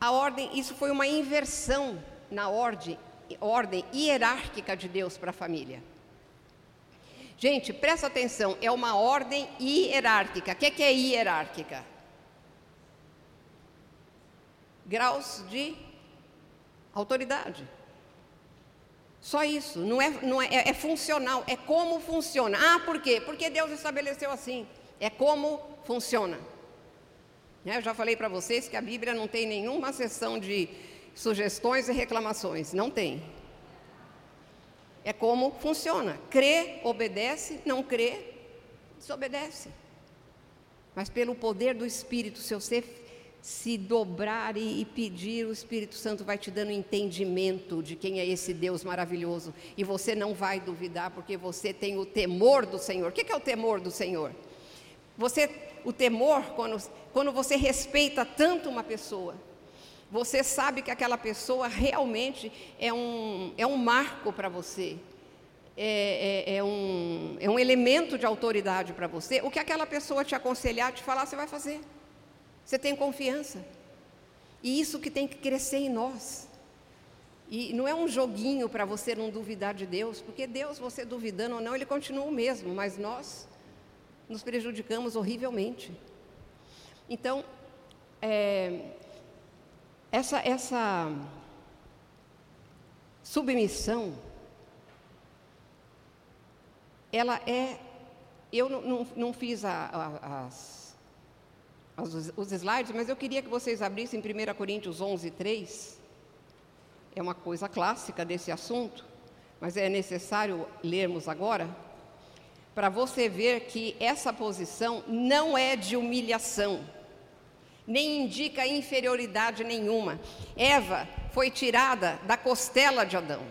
a ordem, isso foi uma inversão na ordem, ordem hierárquica de Deus para a família. Gente, presta atenção, é uma ordem hierárquica. O que é, que é hierárquica? graus de autoridade. Só isso, não é, não é, é, é funcional, é como funciona. Ah, por quê? Porque Deus estabeleceu assim. É como funciona. Né, eu já falei para vocês que a Bíblia não tem nenhuma sessão de sugestões e reclamações. Não tem. É como funciona. Crê, obedece, não crê, desobedece. Mas pelo poder do Espírito, se você se dobrar e, pedir, o Espírito Santo vai te dando entendimento de quem é esse Deus maravilhoso. E você não vai duvidar, porque você tem o temor do Senhor. O que é o temor do Senhor? Você, o temor, quando, quando você respeita tanto uma pessoa, você sabe que aquela pessoa realmente é um, é um marco para você. É, é, é, um, é um elemento de autoridade para você. O que aquela pessoa te aconselhar, te falar, você vai fazer. Você tem confiança. E isso que tem que crescer em nós. E não é um joguinho para você não duvidar de Deus, porque Deus, você duvidando ou não, Ele continua o mesmo, mas nós nos prejudicamos horrivelmente. Então, é, essa, essa submissão, ela é. Eu não, não, não fiz a, a, as os, os slides, mas eu queria que vocês abrissem 1 Coríntios 11, 3. É uma coisa clássica desse assunto, mas é necessário lermos agora, para você ver que essa posição não é de humilhação, nem indica inferioridade nenhuma. Eva foi tirada da costela de Adão,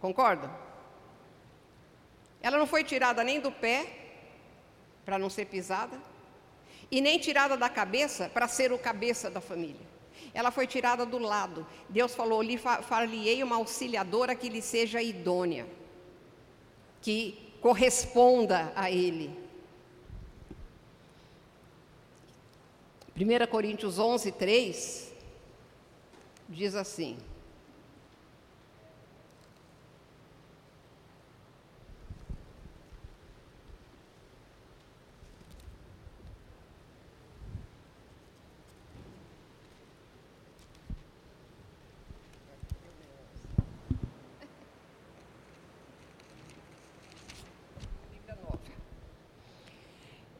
concorda? Ela não foi tirada nem do pé, para não ser pisada, e nem tirada da cabeça para ser o cabeça da família. Ela foi tirada do lado. Deus falou: lhe far-lhe-ei uma auxiliadora que lhe seja idônea, que corresponda a ele. 1 Coríntios 11, 3 diz assim: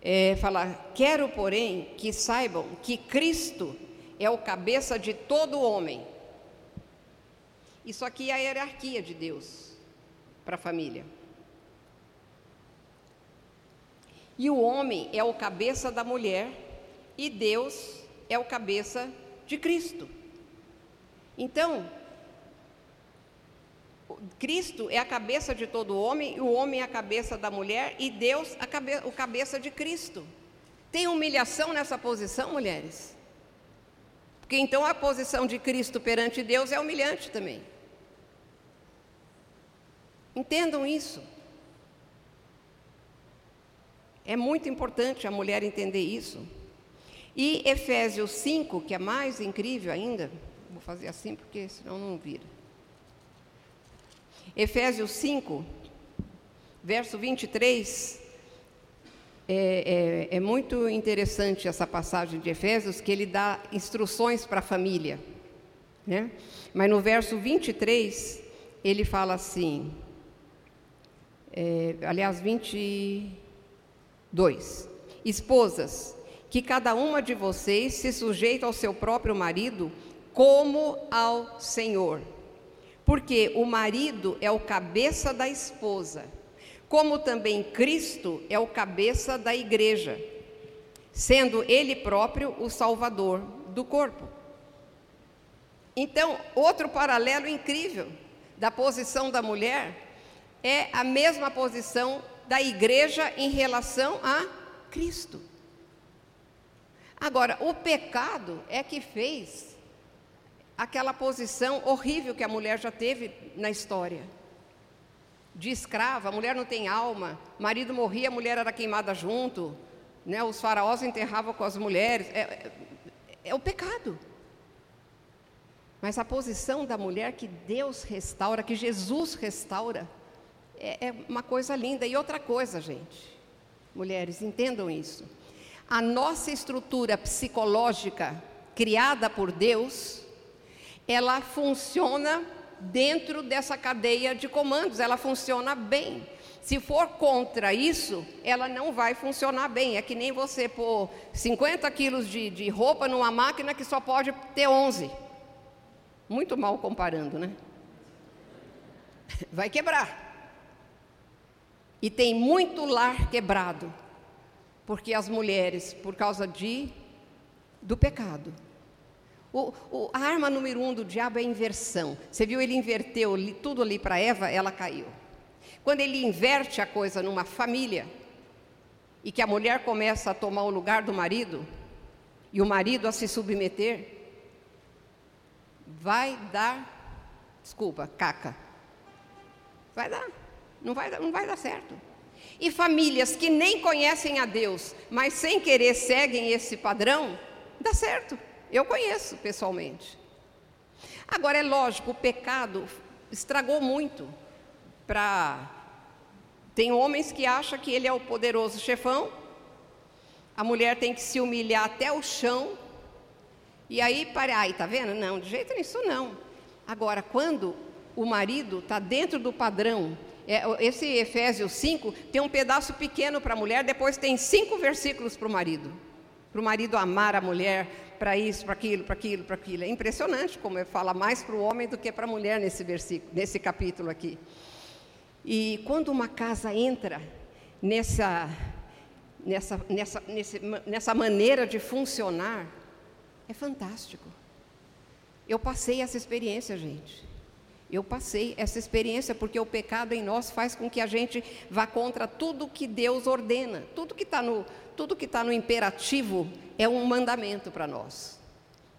é, fala: Quero, porém, que saibam que Cristo é o cabeça de todo homem. Isso aqui é a hierarquia de Deus para a família. E o homem é o cabeça da mulher e Deus é o cabeça de Cristo. Então, Cristo é a cabeça de todo homem, e o homem é a cabeça da mulher, e Deus a cabe o cabeça de Cristo. Tem humilhação nessa posição, mulheres? Porque então a posição de Cristo perante Deus é humilhante também. Entendam isso. É muito importante a mulher entender isso. E Efésios 5, que é mais incrível ainda, vou fazer assim porque senão não vira. Efésios 5, verso 23, é, é, é muito interessante essa passagem de Efésios, que ele dá instruções para a família. Né? Mas no verso 23, ele fala assim, é, aliás, 22: Esposas, que cada uma de vocês se sujeite ao seu próprio marido, como ao Senhor porque o marido é o cabeça da esposa, como também Cristo é o cabeça da igreja, sendo ele próprio o salvador do corpo. Então, outro paralelo incrível da posição da mulher é a mesma posição da igreja em relação a Cristo. Agora, o pecado é que fez aquela posição horrível que a mulher já teve na história. De escrava, a mulher não tem alma, marido morria, a mulher era queimada junto, né? os faraós enterravam com as mulheres. É, é, é o pecado. Mas a posição da mulher que Deus restaura, que Jesus restaura, é, é uma coisa linda. E outra coisa, gente, mulheres, entendam isso. A nossa estrutura psicológica criada por Deus, ela funciona dentro dessa cadeia de comandos, ela funciona bem. Se for contra isso, ela não vai funcionar bem. É que nem você pôr 50 quilos de, de roupa numa máquina que só pode ter 11. Muito mal comparando, né? Vai quebrar. E tem muito lar quebrado, porque as mulheres, por causa de do pecado, o, o, a arma número um do diabo é a inversão. Você viu, ele inverteu tudo ali para Eva, ela caiu. Quando ele inverte a coisa numa família, e que a mulher começa a tomar o lugar do marido, e o marido a se submeter, vai dar, desculpa, caca. Vai dar, não vai, não vai dar certo. E famílias que nem conhecem a Deus, mas sem querer seguem esse padrão, dá certo. Eu conheço pessoalmente. Agora é lógico, o pecado estragou muito para tem homens que acham que ele é o poderoso chefão. A mulher tem que se humilhar até o chão. E aí, para, ai, tá vendo? Não, de jeito nenhum não. Agora, quando o marido está dentro do padrão, é, esse Efésios 5 tem um pedaço pequeno para a mulher, depois tem cinco versículos para o marido. Para o marido amar a mulher, para isso, para aquilo, para aquilo, para aquilo. É impressionante como ele fala mais para o homem do que para a mulher nesse versículo, nesse capítulo aqui. E quando uma casa entra nessa, nessa, nessa, nesse, nessa maneira de funcionar, é fantástico. Eu passei essa experiência, gente. Eu passei essa experiência porque o pecado em nós faz com que a gente vá contra tudo que Deus ordena, tudo que está no, tudo que está no imperativo é um mandamento para nós.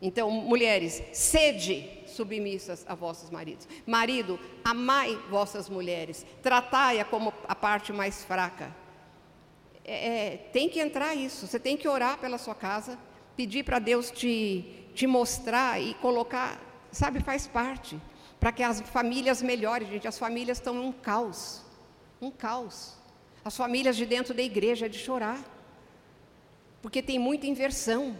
Então, mulheres, sede submissas a vossos maridos. Marido, amai vossas mulheres, tratai-a como a parte mais fraca. É, é, tem que entrar isso, você tem que orar pela sua casa, pedir para Deus te, te mostrar e colocar, sabe, faz parte, para que as famílias melhorem, gente. As famílias estão um caos, um caos. As famílias de dentro da igreja é de chorar porque tem muita inversão.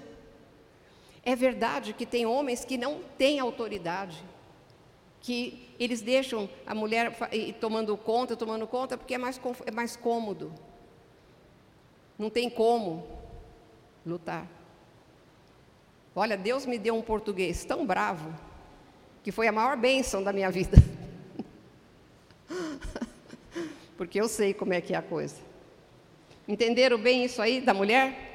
É verdade que tem homens que não têm autoridade, que eles deixam a mulher tomando conta, tomando conta, porque é mais, é mais cômodo. Não tem como lutar. Olha, Deus me deu um português tão bravo que foi a maior bênção da minha vida. Porque eu sei como é que é a coisa. Entenderam bem isso aí da mulher?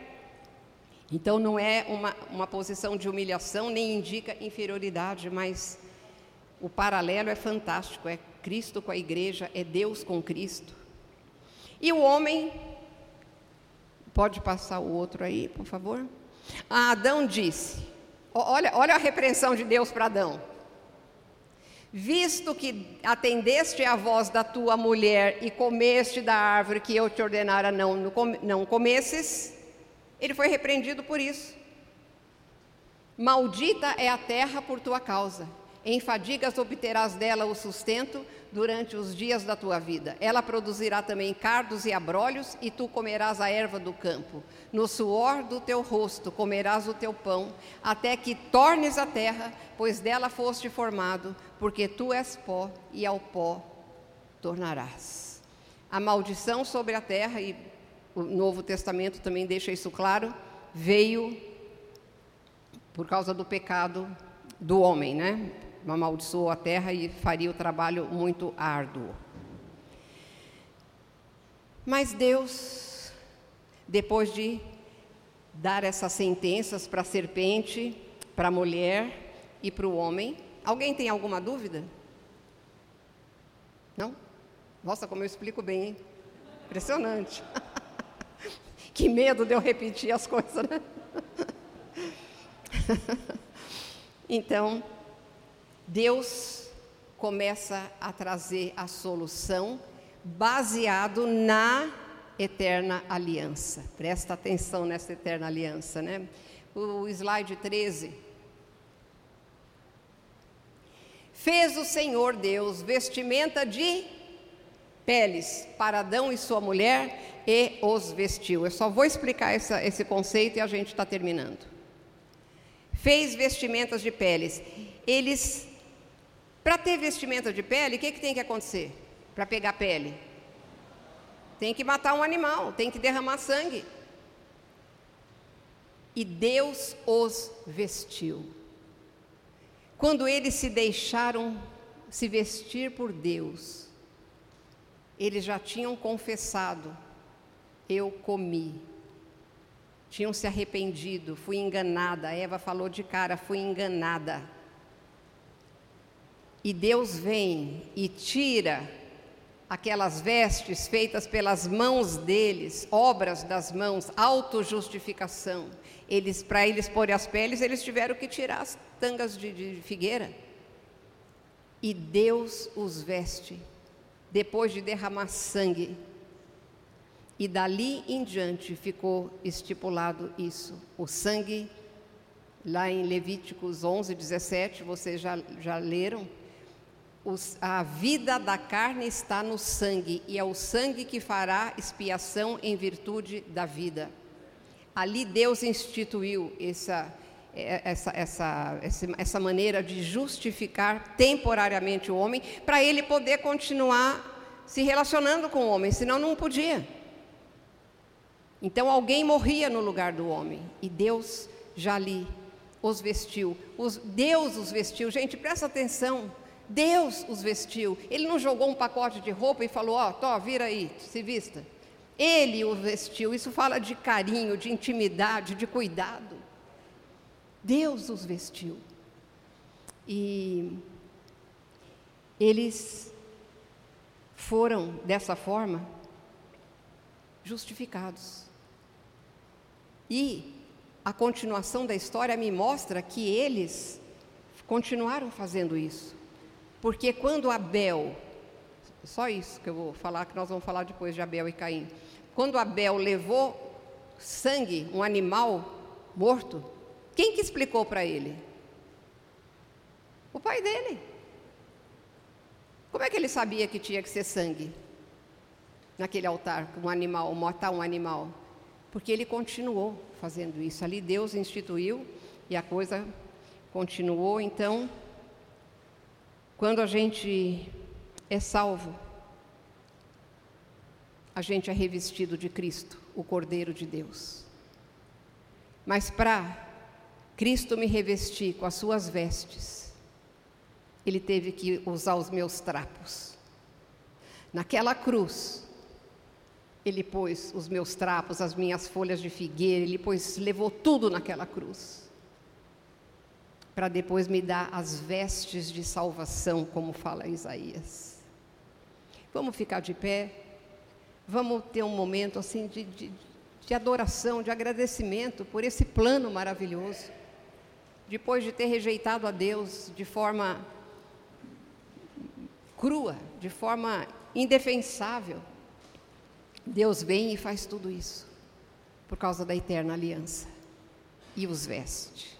Então não é uma, uma posição de humilhação, nem indica inferioridade, mas o paralelo é fantástico, é Cristo com a igreja, é Deus com Cristo. E o homem, pode passar o outro aí, por favor? Ah, Adão disse: olha, olha a repreensão de Deus para Adão. Visto que atendeste à voz da tua mulher e comeste da árvore que eu te ordenara não, não comesses, ele foi repreendido por isso. Maldita é a terra por tua causa. Em fadigas obterás dela o sustento durante os dias da tua vida. Ela produzirá também cardos e abrolhos, e tu comerás a erva do campo. No suor do teu rosto comerás o teu pão, até que tornes a terra, pois dela foste formado, porque tu és pó, e ao pó tornarás. A maldição sobre a terra, e o Novo Testamento também deixa isso claro, veio por causa do pecado do homem, né? Amaldiçoou a terra e faria o trabalho muito árduo. Mas Deus, depois de dar essas sentenças para a serpente, para a mulher e para o homem, alguém tem alguma dúvida? Não? Nossa, como eu explico bem, hein? Impressionante. Que medo de eu repetir as coisas, né? então, Deus começa a trazer a solução baseado na eterna aliança. Presta atenção nessa eterna aliança, né? O slide 13. Fez o Senhor Deus vestimenta de peles para Adão e sua mulher e os vestiu. Eu só vou explicar essa, esse conceito e a gente está terminando. Fez vestimentas de peles. Eles, para ter vestimenta de pele, o que, que tem que acontecer para pegar pele? Tem que matar um animal, tem que derramar sangue. E Deus os vestiu. Quando eles se deixaram se vestir por Deus, eles já tinham confessado: eu comi. Tinham se arrependido, fui enganada. A Eva falou de cara: fui enganada. E Deus vem e tira aquelas vestes feitas pelas mãos deles, obras das mãos, autojustificação. Eles, para eles pôr as peles, eles tiveram que tirar as tangas de, de figueira. E Deus os veste depois de derramar sangue. E dali em diante ficou estipulado isso. O sangue, lá em Levíticos 11, 17, vocês já, já leram. Os, a vida da carne está no sangue, e é o sangue que fará expiação em virtude da vida. Ali Deus instituiu essa, essa, essa, essa maneira de justificar temporariamente o homem, para ele poder continuar se relacionando com o homem, senão não podia. Então alguém morria no lugar do homem, e Deus já ali os vestiu. Os, Deus os vestiu. Gente, presta atenção. Deus os vestiu. Ele não jogou um pacote de roupa e falou: Ó, oh, vira aí, se vista. Ele os vestiu. Isso fala de carinho, de intimidade, de cuidado. Deus os vestiu. E eles foram, dessa forma, justificados. E a continuação da história me mostra que eles continuaram fazendo isso. Porque quando Abel, só isso que eu vou falar, que nós vamos falar depois de Abel e Caim. Quando Abel levou sangue, um animal morto, quem que explicou para ele? O pai dele. Como é que ele sabia que tinha que ser sangue naquele altar, um animal, matar um animal? Porque ele continuou fazendo isso. Ali Deus instituiu e a coisa continuou. Então, quando a gente é salvo, a gente é revestido de Cristo, o Cordeiro de Deus. Mas para Cristo me revestir com as suas vestes, ele teve que usar os meus trapos. Naquela cruz, ele pôs os meus trapos, as minhas folhas de figueira, ele pôs, levou tudo naquela cruz. Para depois me dar as vestes de salvação, como fala Isaías. Vamos ficar de pé, vamos ter um momento assim de, de, de adoração, de agradecimento por esse plano maravilhoso. Depois de ter rejeitado a Deus de forma crua, de forma indefensável, Deus vem e faz tudo isso por causa da eterna aliança e os veste.